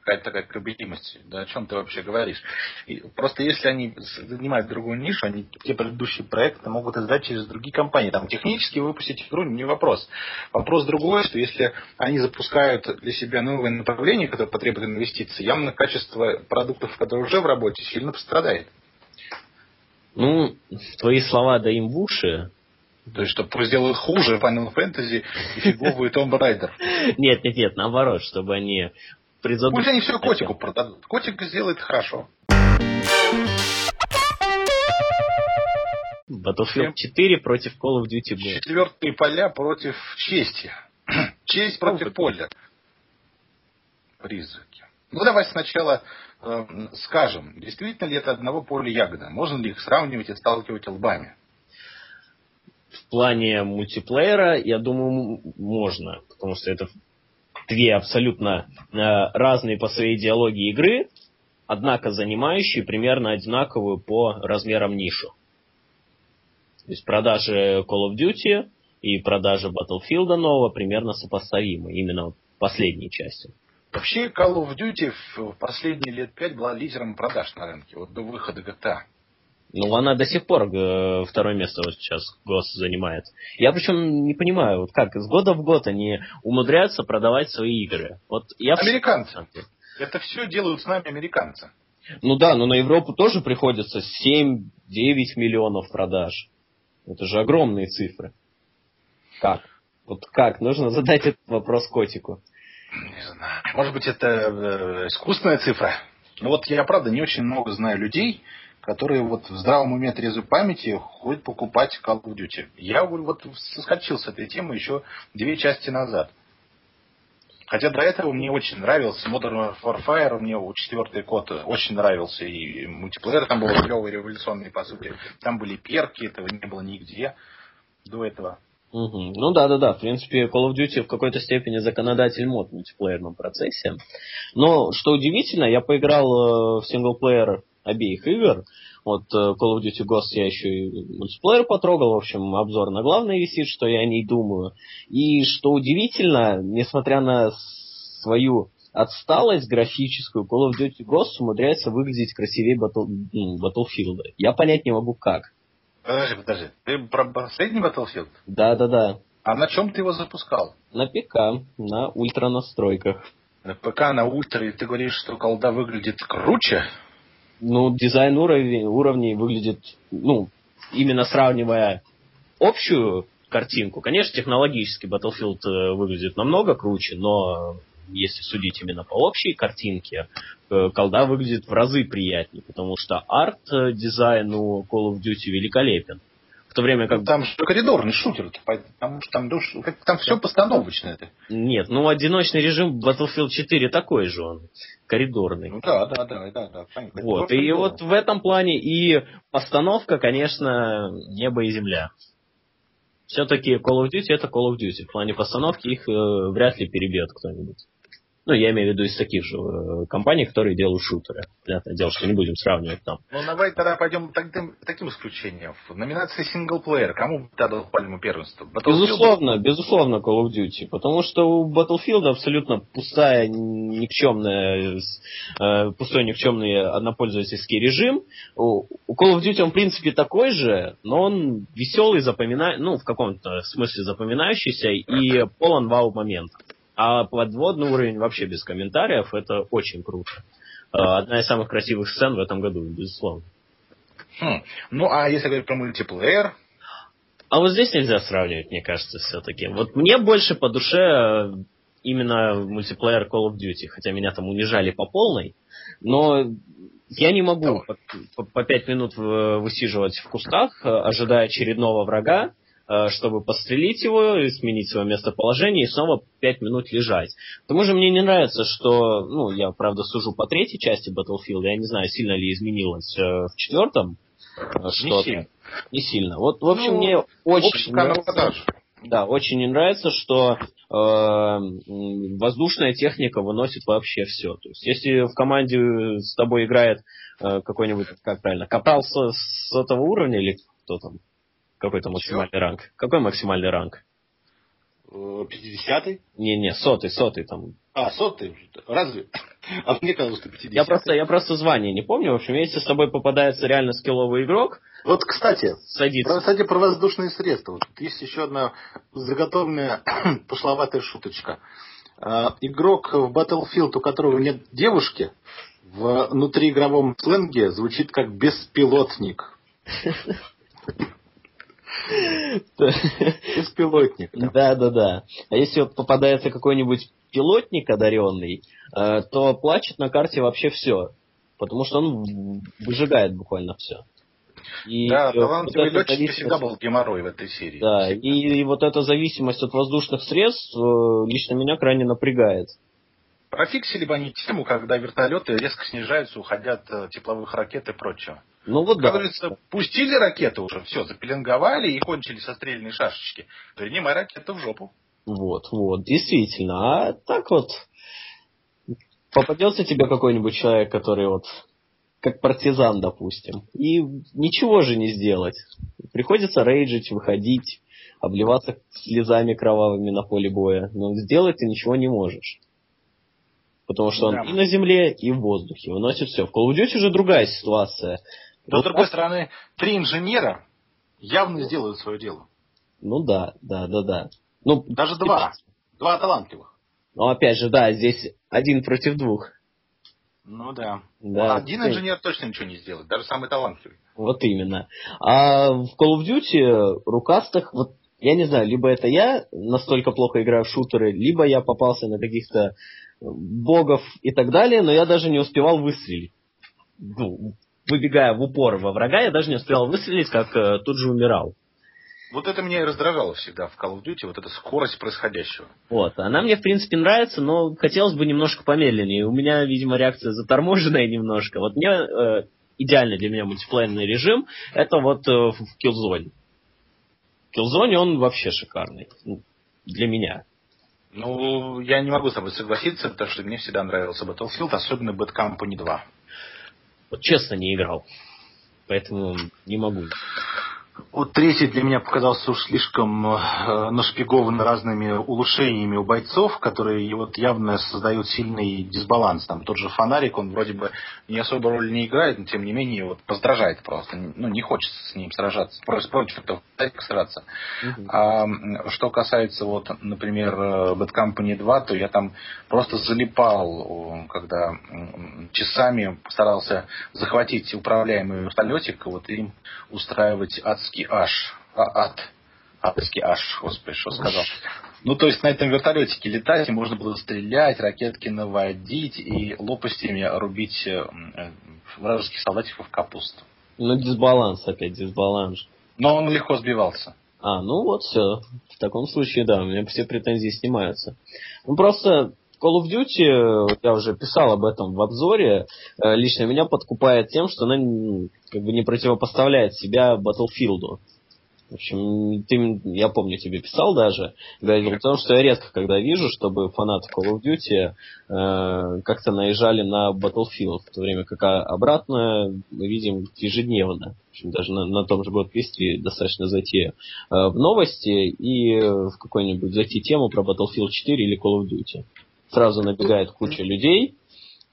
Какая-то такая колебимость. Да о чем ты вообще говоришь? И просто если они занимают другую нишу, они те предыдущие проекты могут издать через другие компании. Там технически выпустить игру не вопрос. Вопрос другой, что если они запускают для себя новые направления, которые потребуют инвестиций, явно качество продуктов, которые уже в работе, сильно пострадает. Ну, твои слова да им в уши. То есть, чтобы сделают хуже Final Fantasy и фиговый Tomb Raider. *laughs* Нет, нет, нет, наоборот, чтобы они призадуматься. Пусть они все котику продадут. Котик сделает хорошо. Battlefield 4 против Call of Duty Go. Четвертые поля против чести. *clears throat* Честь против поля. Призраки. Ну, давай сначала э, скажем, действительно ли это одного поля ягода? Можно ли их сравнивать и сталкивать лбами? В плане мультиплеера, я думаю, можно, потому что это две абсолютно э, разные по своей идеологии игры, однако занимающие примерно одинаковую по размерам нишу. То есть продажи Call of Duty и продажи Battlefield нового примерно сопоставимы, именно последней части. Вообще Call of Duty в последние лет пять была лидером продаж на рынке, вот до выхода GTA. Ну, она до сих пор э, второе место вот сейчас ГОС занимает. Я причем не понимаю, вот как, с года в год они умудряются продавать свои игры. Вот я Американцы. Это все делают с нами американцы. Ну да, но на Европу тоже приходится 7-9 миллионов продаж. Это же огромные цифры. Как? Вот как? Нужно задать этот вопрос котику. Не знаю. Может быть, это э, искусственная цифра? Ну вот я, правда, не очень много знаю людей, которые вот в здравом уме трезвой памяти ходят покупать Call of Duty. Я вот соскочил с этой темы еще две части назад. Хотя до этого мне очень нравился Modern Warfare, мне четвертый код очень нравился, и мультиплеер там был клевый, революционный, по сути. Там были перки, этого не было нигде до этого. Угу. Ну да, да, да. В принципе, Call of Duty в какой-то степени законодатель мод в мультиплеерном процессе. Но что удивительно, я поиграл э, в синглплеер обеих игр. Вот э, Call of Duty Ghost я еще и мультиплеер потрогал, в общем, обзор на главной висит, что я о ней думаю. И что удивительно, несмотря на свою отсталость графическую, Call of Duty Ghost умудряется выглядеть красивее Battle, Battlefield. Я понять не могу как. Подожди, подожди. Ты про последний Battlefield? Да, да, да. А на чем ты его запускал? На ПК, на ультра настройках. На ПК, на ультра, и ты говоришь, что колда выглядит круче? Ну, дизайн уровней, уровней выглядит, ну, именно сравнивая общую картинку, конечно, технологически Battlefield э, выглядит намного круче, но если судить именно по общей картинке, э, колда выглядит в разы приятнее, потому что арт-дизайн у Call of Duty великолепен. В то время как... Ну, там же коридорный шутер, потому что там, как, там все постановочное. Нет, ну одиночный режим Battlefield 4 такой же он, коридорный. Ну да, да, да, да, да. Понятно. Вот, и вот в этом плане и постановка, конечно, небо и земля. Все-таки Call of Duty это Call of Duty. В плане постановки их э, вряд ли перебьет кто-нибудь. Ну, я имею в виду из таких же э, компаний, которые делают шутеры. Понятное дело, что не будем сравнивать там. Ну, давай тогда пойдем таким, таким исключением. В номинации синглплеер кому тогда пальму первенства? Безусловно, безусловно Call of Duty. Потому что у Battlefield абсолютно пустая, никчемная, э, пустой никчемный однопользовательский режим. У, Call of Duty он, в принципе, такой же, но он веселый, запоминающийся, ну, в каком-то смысле запоминающийся и полон вау-моментов. А подводный уровень вообще без комментариев, это очень круто. А, одна из самых красивых сцен в этом году, безусловно. Хм. Ну, а если говорить про мультиплеер? А вот здесь нельзя сравнивать, мне кажется, все-таки. Вот мне больше по душе э, именно мультиплеер Call of Duty, хотя меня там унижали по полной, но я не могу по, по, по пять минут высиживать в кустах, ожидая очередного врага, Э, чтобы пострелить его, сменить свое местоположение и снова пять минут лежать. К тому же мне не нравится, что, ну, я, правда, сужу по третьей части Battlefield, я не знаю, сильно ли изменилось э, в четвертом э, что-то. Не сильно. Не сильно. Вот, в общем, ну, мне очень нравится, да, очень не нравится, что э, воздушная техника выносит вообще все. То есть, если в команде с тобой играет э, какой-нибудь, как правильно, капрал с, с этого уровня или кто там, какой то максимальный ранг? Какой максимальный ранг? 50-й? Не-не, сотый, сотый там. А, сотый? Разве? *laughs* А мне казалось, что 50 я просто, я просто звание не помню. В общем, если с тобой попадается реально скилловый игрок... Вот, кстати, садится. Про, кстати, про воздушные средства. Вот есть еще одна заготовленная *clears throat* пошловатая шуточка. А, игрок в Battlefield, у которого нет девушки, в внутриигровом сленге звучит как беспилотник. *laughs* Беспилотник. Да, да, да. А если вот попадается какой-нибудь пилотник одаренный, э, то плачет на карте вообще все. Потому что он выжигает буквально все. И да, талантливый вот летчик всегда был геморрой в этой серии. Да, и, и вот эта зависимость от воздушных средств э, лично меня крайне напрягает. Профиксили бы они тему, когда вертолеты резко снижаются, уходят э, тепловых ракет и прочего. Ну вот как да. говорится, пустили ракеты уже, все, запеленговали и кончили со стрельной шашечки. Принимай ракету в жопу. Вот, вот, действительно. А так вот, попадется тебе какой-нибудь человек, который вот как партизан, допустим, и ничего же не сделать. Приходится рейджить, выходить, обливаться слезами кровавыми на поле боя. Но сделать ты ничего не можешь. Потому что он да. и на земле, и в воздухе выносит все. В Call of Duty уже другая ситуация. Но, вот с другой стороны, три инженера явно сделают свое дело. Ну да, да, да, да. Ну, Даже два. Два талантливых. Ну, опять же, да, здесь один против двух. Ну да. да. Один инженер точно ничего не сделает, даже самый талантливый. Вот именно. А в Call of Duty рукастых, вот я не знаю, либо это я настолько плохо играю в шутеры, либо я попался на каких-то богов и так далее, но я даже не успевал выстрелить. Ну, выбегая в упор во врага, я даже не успел выстрелить, как э, тут же умирал. Вот это меня и раздражало всегда в Call of Duty, вот эта скорость происходящего. Вот, она мне, в принципе, нравится, но хотелось бы немножко помедленнее. У меня, видимо, реакция заторможенная *laughs* немножко. Вот мне э, идеальный для меня мультиплеерный режим, это вот э, в Killzone. В Killzone он вообще шикарный. Ну, для меня. Ну, я не могу с тобой согласиться, потому что мне всегда нравился Battlefield, особенно Bad Company 2. Вот честно не играл. Поэтому не могу. Вот третий для меня показался уж слишком э, нашпигован разными улучшениями у бойцов, которые вот явно создают сильный дисбаланс. Там тот же фонарик, он вроде бы не особо роль не играет, но тем не менее вот поздражает просто. Ну, не хочется с ним сражаться. Против, против этого сражаться. Угу. А что касается вот, например, э, Bad Company 2, то я там просто залипал, когда часами старался захватить управляемый вертолетик, вот им устраивать адские адский аж. А, ад. Адский аж, господи, что сказал. Ну, то есть на этом вертолетике летать, и можно было стрелять, ракетки наводить и лопастями рубить э, вражеских солдатиков в капусту. Ну, дисбаланс опять, дисбаланс. Но он легко сбивался. А, ну вот все. В таком случае, да, у меня все претензии снимаются. Ну, просто Call of Duty, я уже писал об этом в обзоре, э, лично меня подкупает тем, что она как бы не противопоставляет себя Battlefield. В общем, ты, я помню, тебе писал даже, говорил о том, что я редко когда вижу, чтобы фанаты Call of Duty э, как-то наезжали на Battlefield, в то время как обратно мы видим ежедневно. В общем, даже на, на том же Godquest достаточно зайти э, в новости и в какую-нибудь зайти тему про Battlefield 4 или Call of Duty сразу набегает куча людей.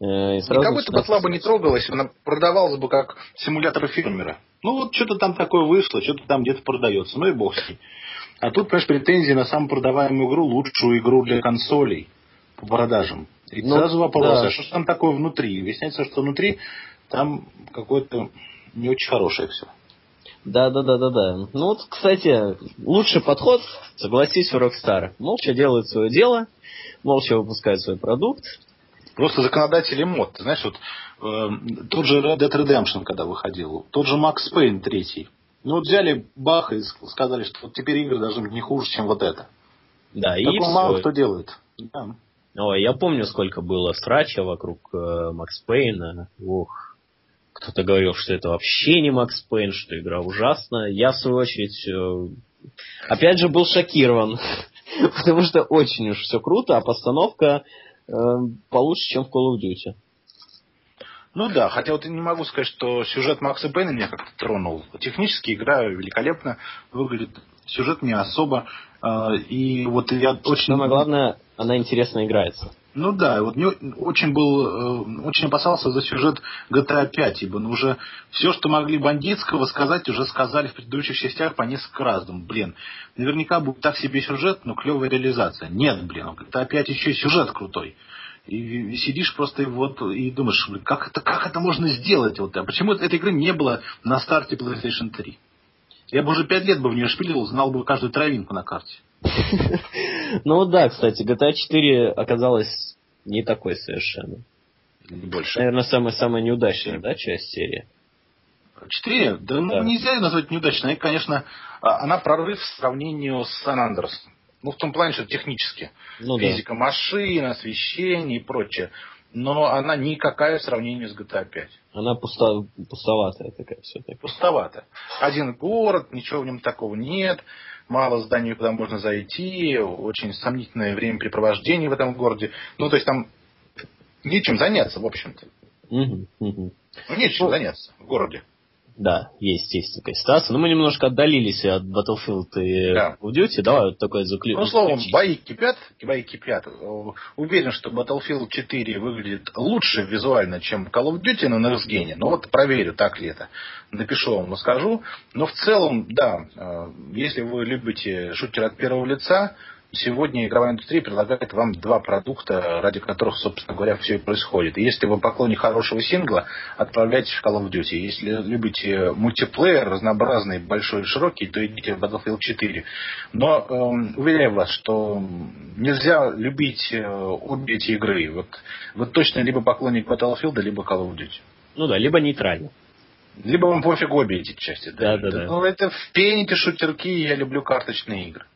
Э, и сразу Никого это бы слабо не трогалось, она продавалась бы как симулятор фермера. Ну вот что-то там такое вышло, что-то там где-то продается, ну и бог с ней. А тут, понимаешь, претензии на самую продаваемую игру, лучшую игру для консолей по продажам. И ну, сразу вопрос, да. а что там такое внутри? Выясняется, что внутри там какое-то не очень хорошее все. Да, да, да, да, да. Ну вот, кстати, лучший подход, согласись, у Rockstar. Молча делают свое дело, молча выпускают свой продукт, Просто законодатели мод. Ты знаешь, вот э, тот же Red Dead Redemption, когда выходил, тот же Max Payne третий. Ну вот взяли бах и сказали, что вот теперь игры должны быть не хуже, чем вот это. Да, Такого и мало все. кто делает. Да. Ой, я помню, сколько было срача вокруг э, Макс Пейна. Ох, кто-то говорил, что это вообще не Макс Пейн, что игра ужасная. Я, в свою очередь, э, опять же, был шокирован. *laughs* Потому что очень уж все круто, а постановка э, получше, чем в Call of Duty. Ну да, хотя вот я не могу сказать, что сюжет Макса Пейна меня как-то тронул. Технически игра великолепно выглядит, сюжет не особо. э, И вот я очень... Самое главное, она интересно играется. Ну да, вот не, очень был, э, очень опасался за сюжет GTA 5, ибо ну, уже все, что могли бандитского сказать, уже сказали в предыдущих частях по несколько раз. Думаю, блин, наверняка будет так себе сюжет, но клевая реализация. Нет, блин, GTA 5 еще и сюжет крутой. И, и сидишь просто и вот и думаешь, блин, как это, как это можно сделать? Вот, а почему этой игры не было на старте PlayStation 3? Я бы уже пять лет бы в нее шпилил, знал бы каждую травинку на карте. *laughs* Ну да, кстати, GTA 4 оказалась не такой совершенно. Больше. Наверное, самая-самая неудачная, да, часть серии? Четыре? Да, ну, Да. нельзя ее назвать неудачной. И, конечно, а, она прорыв в сравнении с Сан Андерсом. Ну, в том плане, что технически. Ну да. Физика машин, освещение и прочее. Но она никакая в сравнении с GTA 5. Она пусто, пустоватая такая все-таки. Пустовато. Один город, ничего в нем такого нет. Мало зданий, куда можно зайти. Очень сомнительное времяпрепровождение в этом городе. Ну, то есть там нечем заняться, в общем-то. Мгм, мгм. Ну, нечем Ну, заняться в городе. Да, есть, есть такая ситуация. Но мы немножко отдалились от Battlefield и Да. Call of Duty. Давай вот такое заключение. Ну, словом, бои кипят, бои кипят. Э, Уверен, что Battlefield 4 выглядит лучше визуально, чем Call of Duty на Next. Но вот проверю, так ли это. Напишу вам, расскажу. Но в целом, да, э, если вы любите шутеры от первого лица, сегодня игровая индустрия предлагает вам два продукта, ради которых, собственно говоря, все и происходит. И если вы поклонник хорошего сингла, отправляйтесь в Call of Duty. Если любите мультиплеер разнообразный, большой и широкий, то идите в Battlefield 4. Но эм, уверяю вас, что нельзя любить э, обе эти игры. Вот вы точно либо поклонник Battlefield, либо Call of Duty. Ну да, либо нейтрально. Либо вам пофиг обе эти части. Да, да, да. Ну, это в пените шутерки, я люблю карточные игры.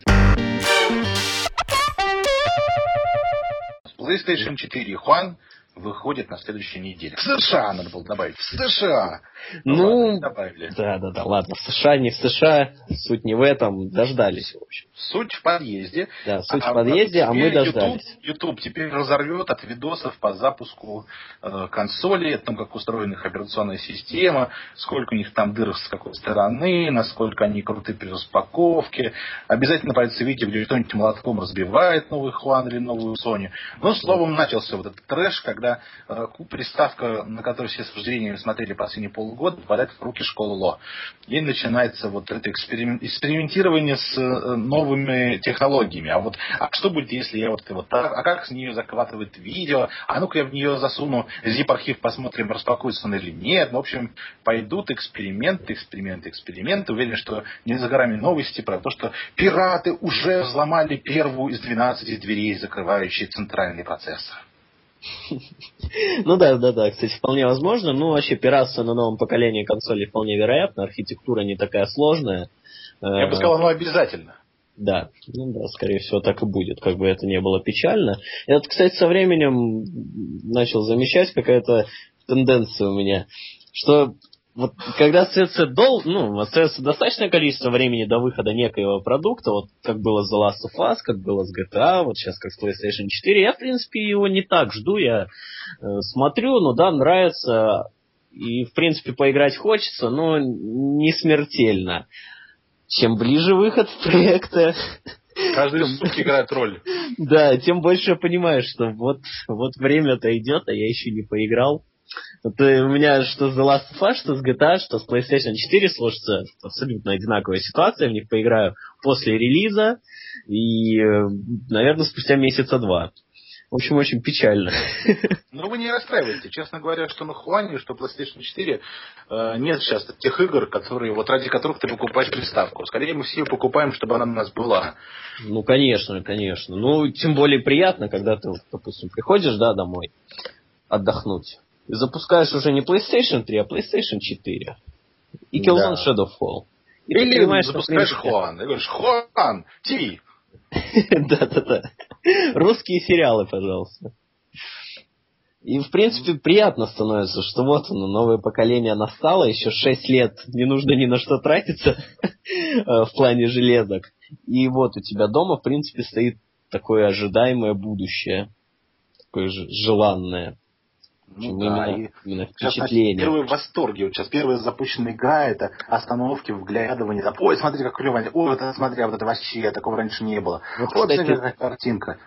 PlayStation 4 Juan выходит на следующей неделе. В США надо было добавить. В США. Ну, ладно, добавили. Да, да, да, ладно, в США, не в США, суть не в этом, дождались, в общем. Суть в подъезде. Да, суть в подъезде, а мы теперь дождались. YouTube, YouTube теперь разорвет от видосов по запуску э, консоли, о том, как устроена их операционная система, сколько у них там дыр с какой стороны, насколько они круты при распаковке. Обязательно появится видео, где кто-нибудь молотком разбивает новый Хуан или новую Sony. Ну, словом, начался вот этот трэш, когда э, приставка, на которую все с вожделением смотрели последние полгода, попадает в руки школы ЛО. И начинается вот это эксперимен- экспериментирование с э, новыми технологиями. А вот а что будет, если я вот, вот так, а как с нее захватывает видео? А ну-ка я в нее засуну zip-архив, посмотрим, распакуется он или нет. Ну, в общем, пойдут эксперименты, эксперименты, эксперименты. Уверен, что не за горами новости про то, что пираты уже взломали первую из 12 дверей, закрывающие центральный процессор. *laughs* Ну да, да, да, кстати, вполне возможно. Ну, вообще, пиратство на новом поколении консолей вполне вероятно. Архитектура не такая сложная. Я бы Э, сказал, ну обязательно. Да, ну да, скорее всего, так и будет, как бы это не было печально. Я, вот, кстати, со временем начал замечать какая-то тенденция у меня, что вот когда остается дол, ну, остается достаточное количество времени до выхода некоего продукта, вот как было с The Last of Us, как было с GTA, вот сейчас как с PlayStation 4, я, в принципе, его не так жду, я э, смотрю, ну да, нравится, и, в принципе, поиграть хочется, но не смертельно. Чем ближе выход проекта, Каждый сутки играет роль. да, тем больше я понимаю, что вот, вот время-то идет, а я еще не поиграл. Э, у меня что с The Last of Us, что с GTA, что с PlayStation 4 сложится абсолютно одинаковая ситуация. Я в них поиграю после релиза и, э, наверное, спустя месяца два. В общем, очень печально. *laughs* Но вы не расстраивайтесь. Честно говоря, что на Хуане, что PlayStation 4 э, нет сейчас тех игр, которые, вот ради которых ты покупаешь приставку. Скорее мы все ее покупаем, чтобы она у нас была. Ну, конечно, конечно. Ну, тем более приятно, когда ты, допустим, приходишь, да, домой отдохнуть. И запускаешь уже не PlayStation 3, а PlayStation 4. И Killzone да. Shadowfall. И Или ты понимаешь, запускаешь Хуан. И говоришь, Хуан, ТВ. *laughs* Да-да-да. Русские сериалы, пожалуйста. И, в принципе, приятно становится, что вот оно, новое поколение настало, еще 6 лет, не нужно ни на что тратиться *laughs* в плане железок. И вот у тебя дома, в принципе, стоит такое ожидаемое будущее, такое же желанное. Ну, да, именно, и именно. Сейчас, первые восторги. Вот сейчас первая запущенная игра, это остановки, вглядывание. Там, Ой, смотри, как клево. Ой, вот это смотри, вот это вообще, такого раньше не было. Вот, вот кстати, какая картинка.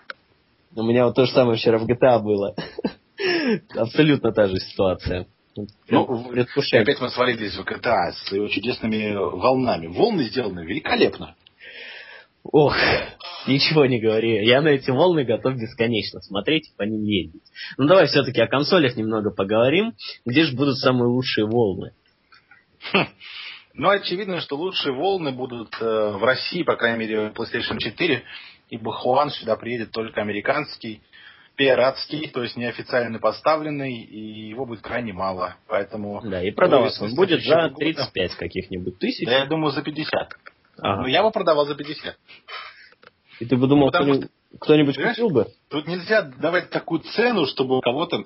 У меня вот то же самое вчера в GTA было. Абсолютно та же ситуация. Ну, опять мы свалились в GTA с его чудесными волнами. Волны сделаны великолепно. Ох, ничего не говори. Я на эти волны готов бесконечно смотреть и по ним ездить. Ну давай все-таки о консолях немного поговорим. Где же будут самые лучшие волны? Хм. Ну, очевидно, что лучшие волны будут э, в России, по крайней мере, PlayStation 4, ибо Хуан сюда приедет только американский, пиратский, то есть неофициально поставленный, и его будет крайне мало. Поэтому... Да, и продаваться он будет за 35 года. каких-нибудь тысяч. Да, я думаю, за 50. Ага. Но я бы продавал за 50. И ты бы думал, кто-нибудь, кто-нибудь купил бы? Тут нельзя давать такую цену, чтобы кого-то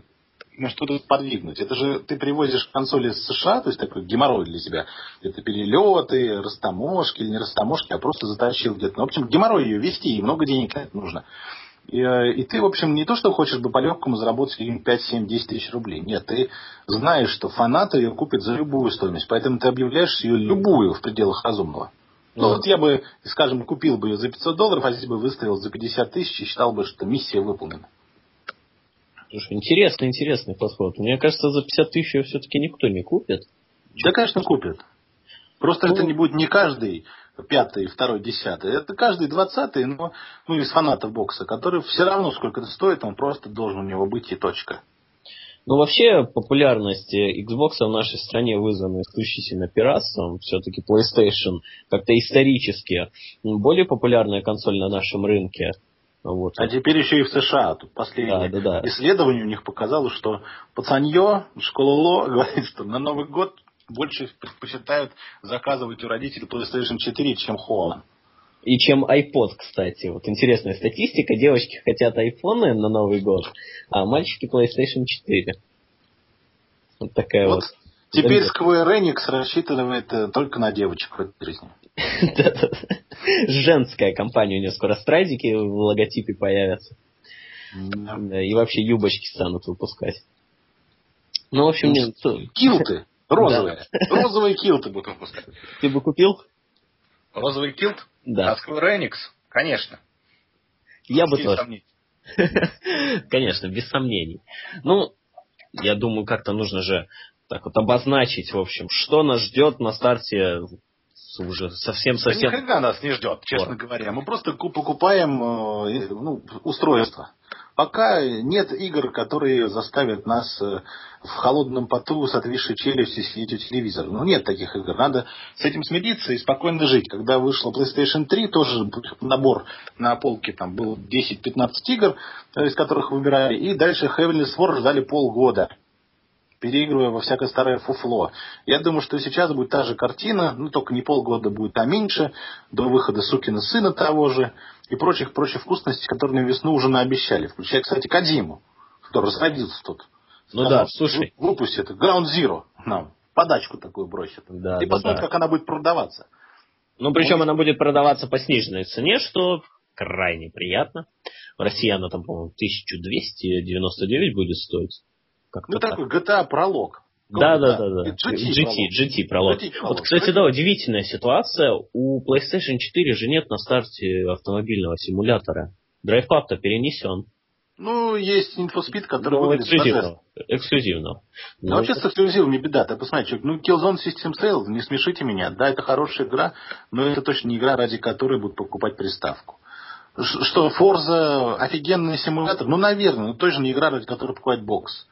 на что-то подвигнуть. Это же ты привозишь консоли из США, то есть такой геморрой для тебя. Это перелеты, растаможки или не растаможки, а просто затащил где-то. Ну, в общем, геморрой ее вести, и много денег на это нужно. И, э, и ты, в общем, не то, что хочешь бы по-легкому заработать 5, 7, 10 тысяч рублей. Нет, ты знаешь, что фанаты ее купят за любую стоимость. Поэтому ты объявляешь ее любую в пределах разумного. Ну, вот я бы, скажем, купил бы ее за 500 долларов, а здесь бы выставил за 50 тысяч и считал бы, что миссия выполнена. Слушай, интересный, интересный подход. Мне кажется, за 50 тысяч ее все-таки никто не купит. Да, конечно, купит. Просто ну, это не будет не каждый пятый, второй, десятый. Это каждый двадцатый, но ну, из фанатов бокса, который все равно, сколько это стоит, он просто должен у него быть и точка. Ну, вообще, популярность Xbox в нашей стране вызвана исключительно пиратством. Все-таки PlayStation как-то исторически более популярная консоль на нашем рынке. Вот. А теперь еще и в США. Тут последнее да, да, да. исследование у них показало, что пацанье, школа Ло *laughs* говорит, что на Новый год больше предпочитают заказывать у родителей PlayStation 4, чем Home. И чем iPod, кстати. Вот интересная статистика. Девочки хотят айфоны на Новый год, а мальчики PlayStation 4. Вот такая вот. вот. Теперь Square Enix рассчитывает э, только на девочек в этой жизни. *laughs* Женская компания у нее скоро стразики в логотипе появятся. И вообще юбочки станут выпускать. Ну, в общем, нет. Килты. *laughs* Розовые. Розовые килты будут выпускать. Ты бы купил? Розовый килт? Да. А Square Enix? Конечно. Я бы тоже. *laughs* Конечно, без сомнений. Ну, я думаю, как-то нужно же так вот обозначить, в общем, что нас ждет на старте уже совсем-совсем... Да никогда нас не ждет, честно говоря. Мы просто покупаем э, ну, устройство. Пока нет игр, которые заставят нас э, в холодном поту с отвисшей челюстью сидеть у телевизора. Ну, нет таких игр. Надо с этим смириться и спокойно жить. Когда вышла PlayStation 3, тоже набор на полке там был 10-15 игр, из которых выбирали. И дальше Heavenly Sword ждали полгода переигрывая во всякое старое фуфло. Я думаю, что сейчас будет та же картина, ну только не полгода будет, а меньше, до выхода Сукина сына того же и прочих-прочих вкусностей, которые на весну уже наобещали, включая, кстати, Кадиму, который разродился тут. Ну Сказал, да, слушай. Выпусти это, Ground Zero нам, подачку такую бросит. Да, и да, посмотрим, да. как она будет продаваться. Ну, причем она будет продаваться по сниженной цене, что крайне приятно. В России она там, по-моему, 1299 будет стоить. Ну, такой GTA пролог. Да, да, да, да. GT, GT, пролог. GT пролог. Вот, кстати, да, удивительная ситуация. У PlayStation 4 же нет на старте автомобильного симулятора. DrivePad-то перенесен. Ну, есть инфоспид, который ну, эксклюзивно. эксклюзивно. Ну, вообще с эксклюзивом не беда. Ты посмотри, человек, ну, Killzone System Sale, не смешите меня. Да, это хорошая игра, но это точно не игра, ради которой будут покупать приставку. Что, Forza офигенный симулятор? Ну, наверное, но тоже не игра, ради которой покупать бокс.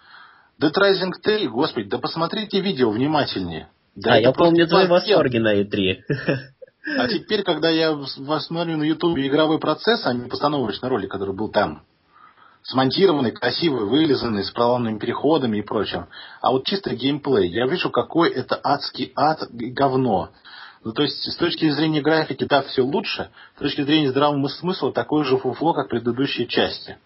Dead Rising 3, господи, да посмотрите видео внимательнее. Да а, я помню твои восторги на E3. А теперь, когда я смотрю на Ютубе игровой процесс, а не постановочный ролик, который был там, смонтированный, красивый, вылизанный, с проломными переходами и прочим. А вот чисто геймплей, я вижу, какой это адский ад говно. Ну, то есть, с точки зрения графики, да, все лучше. С точки зрения здравого смысла, такое же фуфло, как предыдущие части.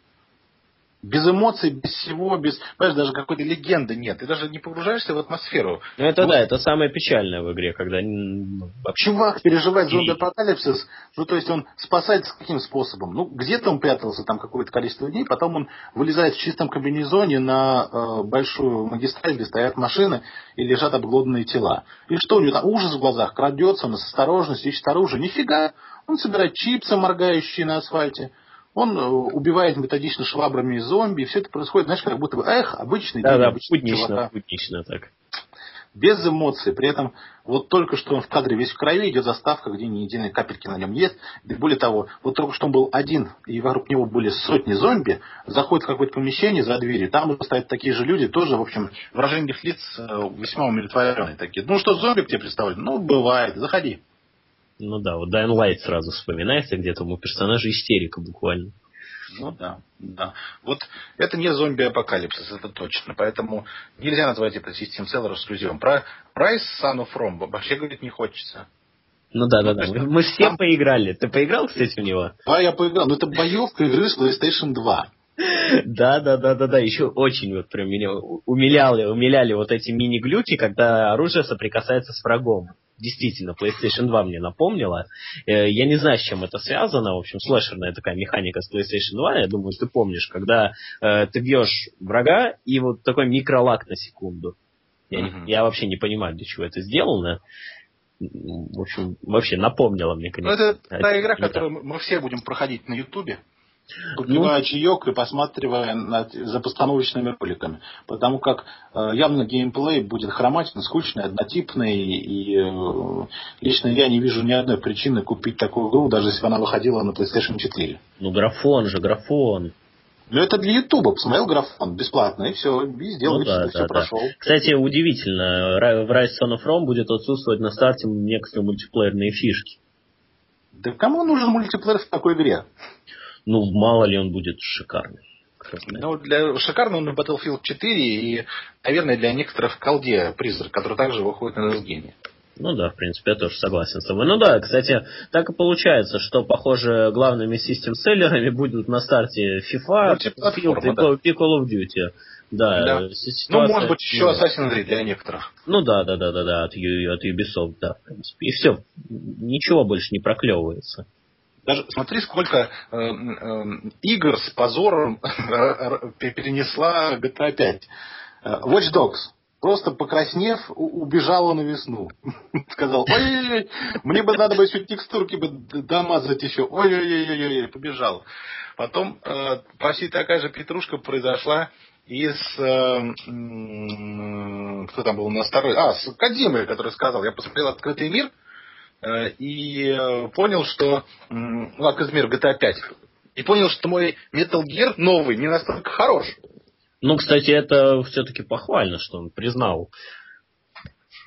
Без эмоций, без всего, без... Понимаешь, даже какой-то легенды нет. Ты даже не погружаешься в атмосферу. Ну, это вот. да, это самое печальное в игре, когда... Ну, Чувак переживает зомби-апокалипсис, ну, то есть он спасается каким способом? Ну, где-то он прятался там какое-то количество дней, потом он вылезает в чистом комбинезоне на э, большую магистраль, где стоят машины и лежат обглоданные тела. И что у него там? Ужас в глазах, крадется он с осторожностью, ищет оружие. Нифига! Он собирает чипсы, моргающие на асфальте. Он э, убивает методично швабрами зомби, и все это происходит, знаешь, как будто бы, эх, обычный да, день, да, обычный буднично, буднично так. Без эмоций. При этом вот только что он в кадре весь в крови, идет заставка, где ни единой капельки на нем нет. И более того, вот только что он был один, и вокруг него были сотни зомби, заходит в какое-то помещение за дверью, там стоят такие же люди, тоже, в общем, выражение их лиц э, весьма умиротворенные такие. Ну что, зомби к тебе представили? Ну, бывает, заходи. Ну да, вот Dying Light сразу вспоминается, где-то у персонажа истерика буквально. Ну да, да. Вот это не зомби-апокалипсис, это точно. Поэтому нельзя назвать это систем селлер эксклюзивом. Про Rise Son of Rome вообще говорить не хочется. Ну да, да, да. Мы, мы все там... поиграли. Ты поиграл, кстати, в него? Да, я поиграл. Но это боевка игры с PlayStation 2. Да, да, да, да, да. Еще очень вот прям меня умиляли, умиляли вот эти мини-глюки, когда оружие соприкасается с врагом действительно PlayStation 2 мне напомнила. Э, я не знаю, с чем это связано. В общем, слэшерная такая механика с PlayStation 2. Я думаю, ты помнишь, когда э, ты бьешь врага и вот такой микролак на секунду. Я, mm-hmm. я вообще не понимаю, для чего это сделано. В общем, вообще напомнила мне, конечно. Ну, это та игра, которую мы все будем проходить на Ютубе попивая ну, чаек и посматривая над, за постановочными роликами. Потому как э, явно геймплей будет хроматичный, скучный, однотипный. И э, лично я не вижу ни одной причины купить такую игру, даже если она выходила на PlayStation 4. Ну графон же, графон. Ну, это для Ютуба. Посмотрел графон бесплатно, и все, и сделал, ну, да, да, все да. прошел. Кстати, удивительно, в Rise Son of Rome будет отсутствовать на старте некоторые мультиплеерные фишки. Да кому нужен мультиплеер в такой игре? Ну, мало ли он будет шикарный. Ну, для шикарного на Battlefield 4 и, наверное, для некоторых в колде призрак, который также выходит на Росгене. Ну да, в принципе, я тоже согласен с тобой. Ну да, кстати, так и получается, что, похоже, главными систем-селлерами будут на старте FIFA, Battlefield и да. Call of Duty. Да, да. Ситуация, ну, может быть, еще. Assassin's Creed для некоторых. Ну да, да, да, да, да, от, от Ubisoft, да, в принципе. И все, ничего больше не проклевывается. Даже смотри, сколько э, э, игр с позором *laughs* перенесла GTA 5. Э, Watch Dogs. Просто покраснев, убежала на весну. *laughs* Сказал, ой-ой-ой, мне бы надо бы еще текстурки бы домазать еще. Ой-ой-ой, побежал. Потом э, почти такая же петрушка произошла из э, кто там был на второй, а, с Кадимой, который сказал, я посмотрел «Открытый мир», и э, понял, что... Ну, как из мира GTA 5. И понял, что мой Metal Gear новый не настолько хорош. Ну, кстати, это все-таки похвально, что он признал,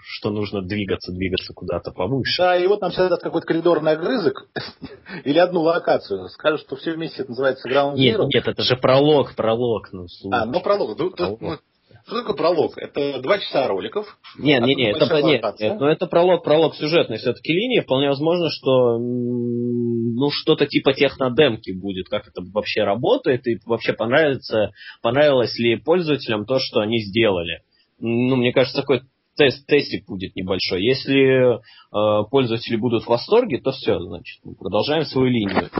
что нужно двигаться, двигаться куда-то повыше. Да, и вот нам сейчас дадут какой-то коридорный огрызок *laughs* или одну локацию. Скажут, что все вместе это называется Ground Zero. Нет, нет, это же пролог, пролог. Ну, а, ну пролог. Ну, пролог. Ну, что такое пролог? Это два часа роликов. Нет, нет, нет, это, нет, нет, но это пролог, пролог сюжетной все-таки линии. Вполне возможно, что ну что-то типа технодемки будет, как это вообще работает, и вообще понравится, понравилось ли пользователям то, что они сделали. Ну, мне кажется, такой тест, тестик будет небольшой. Если э, пользователи будут в восторге, то все, значит, продолжаем свою линию.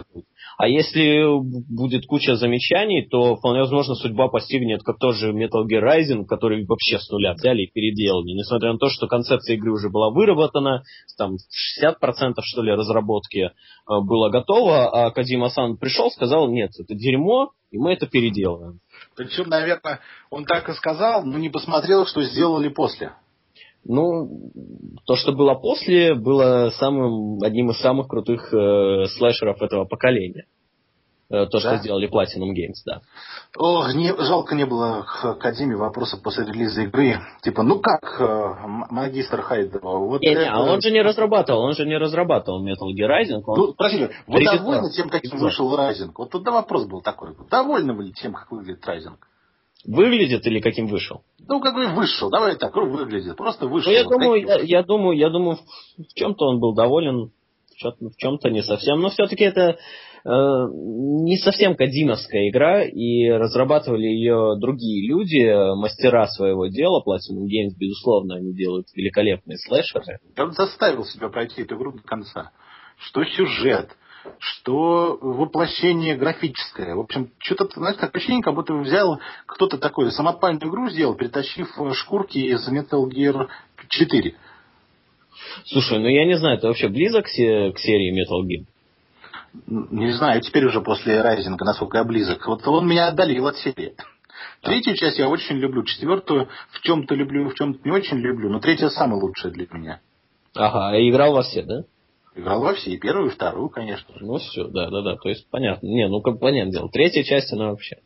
А если будет куча замечаний, то вполне возможно судьба постигнет, как тот же Metal Gear Rising, который вообще с нуля взяли и переделали. Несмотря на то, что концепция игры уже была выработана, там 60% что ли разработки э, было готово, а Кадима-сан пришел, сказал, нет, это дерьмо, и мы это переделаем. Причем, наверное, он так и сказал, но не посмотрел, что сделали после. Ну, то, что было после, было самым, одним из самых крутых э, слэшеров этого поколения. Э, то, что сделали Platinum Games, да. Ох, не, жалко не было к Академии вопросов после релиза игры. Типа, ну как, э, магистр Хайдова? Вот не, это... не, а он же не разрабатывал, он же не разрабатывал Metal Gear Rising. Он... Ну, простите, вы довольны тем, каким вышел Rising? Вот тогда вопрос был такой. Довольны вы тем, как выглядит Rising? Выглядит или каким вышел? Ну, как бы вышел, давай так, выглядит, просто вышел. Ну, я, думаю, я, я думаю, я думаю, в чем-то он был доволен, в чем-то не совсем, но все-таки это э, не совсем кадимовская игра, и разрабатывали ее другие люди, мастера своего дела, Platinum Games, безусловно, они делают великолепные слэшеры. Он заставил себя пройти эту игру до конца. Что сюжет, что воплощение графическое. В общем, что-то, знаете, так ощущение, как будто взял кто-то такой самопальную игру сделал, перетащив шкурки из Metal Gear 4. Слушай, ну я не знаю, ты вообще близок к серии Metal Gear? Не знаю, теперь уже после Райзинга, насколько я близок. Вот он меня отдалил от серии. Третью часть я очень люблю, четвертую в чем-то люблю, в чем-то не очень люблю, но третья самая лучшая для меня. Ага, а играл во все, да? Играл во все, и первую, и вторую, конечно Ну все, да, да, да. То есть понятно. Не, ну как понятное дело. Третья часть, она вообще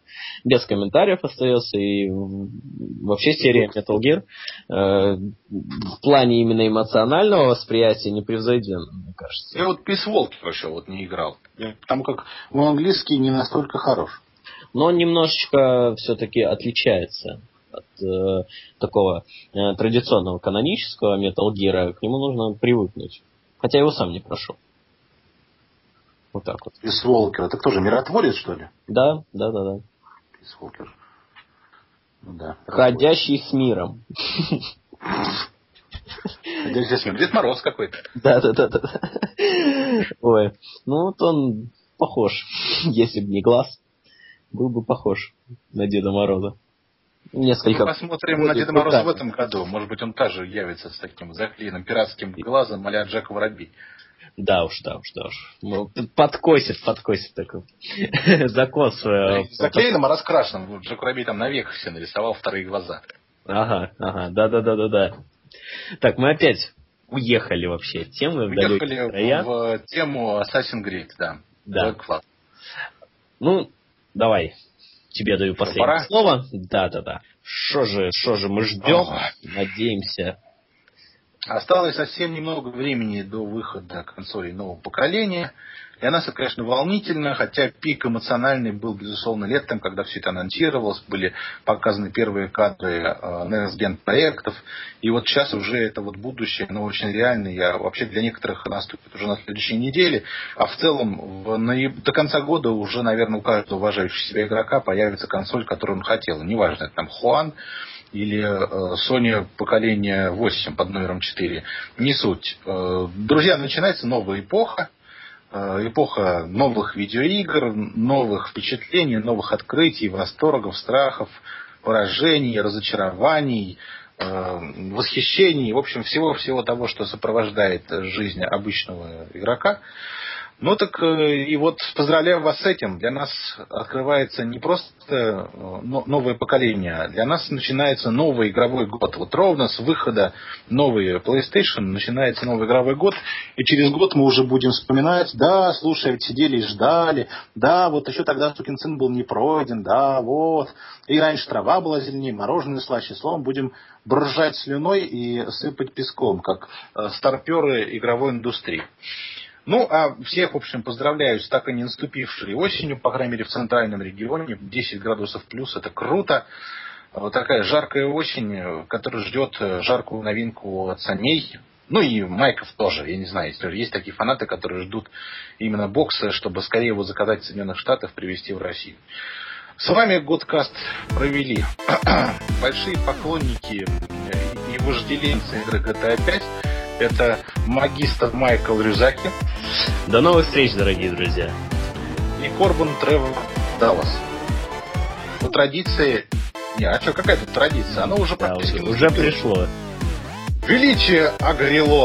без комментариев остается. И вообще серия Metal Gear э, в плане именно эмоционального восприятия непревзойденна, мне кажется. Я вот Peace Walk вообще вот не играл. Потому как в английский не настолько хорош. Но он немножечко все-таки отличается от э, такого э, традиционного канонического Metal Gear. К нему нужно привыкнуть. Хотя я его сам не прошел. Вот так вот. Пис Волкер. Это кто же, миротворец, что ли? Да, да, да, да. Пис Волкер. Ну да. Ходящий с миром. Ходящий с миром. Дед Мороз какой-то. Да, да, да, да. Ой, ну вот он похож, если бы не глаз, был бы похож на Деда Мороза несколько... Мы посмотрим на Деда Мороза в этом году. Может быть, он тоже явится с таким заклеенным пиратским глазом а Джек Воробей. Да уж, да уж, да уж. Ну, подкосит, подкосит такой. *laughs* Закос. Э, заклеенным, а раскрашенным. Джек Воробей там навек все нарисовал вторые глаза. Ага, ага, да-да-да-да-да. Так, мы опять уехали вообще от темы. Уехали в, в тему Assassin's Creed, да. Да. Ну, давай, тебе даю последнее Пора? слово. Да-да-да. Что же, что же мы ждем, Ага. надеемся. Осталось совсем немного времени до выхода консолей нового поколения. Для нас это, конечно, волнительно, хотя пик эмоциональный был, безусловно, летом, когда все это анонсировалось, были показаны первые кадры э, Next Gen проектов. И вот сейчас уже это вот будущее, оно очень реально. Я вообще для некоторых наступит уже на следующей неделе. А в целом в, на, до конца года уже, наверное, у каждого уважающего себя игрока появится консоль, которую он хотел. Неважно, это там Хуан, или э, Sony поколение 8 под номером 4. Не суть. Э, друзья, начинается новая эпоха. Э, эпоха новых видеоигр, новых впечатлений, новых открытий, восторгов, страхов, поражений, разочарований, э, восхищений, в общем, всего-всего того, что сопровождает жизнь обычного игрока. Ну так э, и вот поздравляю вас с этим. Для нас открывается не просто э, новое поколение, а для нас начинается новый игровой год. Вот ровно с выхода новой PlayStation начинается новый игровой год, и через год мы уже будем вспоминать, да, слушай, ведь сидели и ждали, да, вот еще тогда сукин сын был не пройден, да, вот, и раньше трава была зеленее, мороженое слаще, словом, будем брызжать слюной и сыпать песком, как э, старперы игровой индустрии. Ну, а всех, в общем, поздравляю с так и не наступившей осенью, по крайней мере, в центральном регионе. 10 градусов плюс, это круто. Вот такая жаркая осень, которая ждет жаркую новинку от саней. Ну и майков тоже, я не знаю, если есть такие фанаты, которые ждут именно бокса, чтобы скорее его заказать в Соединенных Штатах, привезти в Россию. С вами Годкаст провели *clears throat* большие поклонники и вожделенцы игры GTA 5 это магистр Майкл Рюзаки. До новых встреч, дорогие друзья. И Корбан Тревор Даллас. По традиции... Не, а что, какая тут традиция? Она уже да, уже, уже пришло. Величие огрело.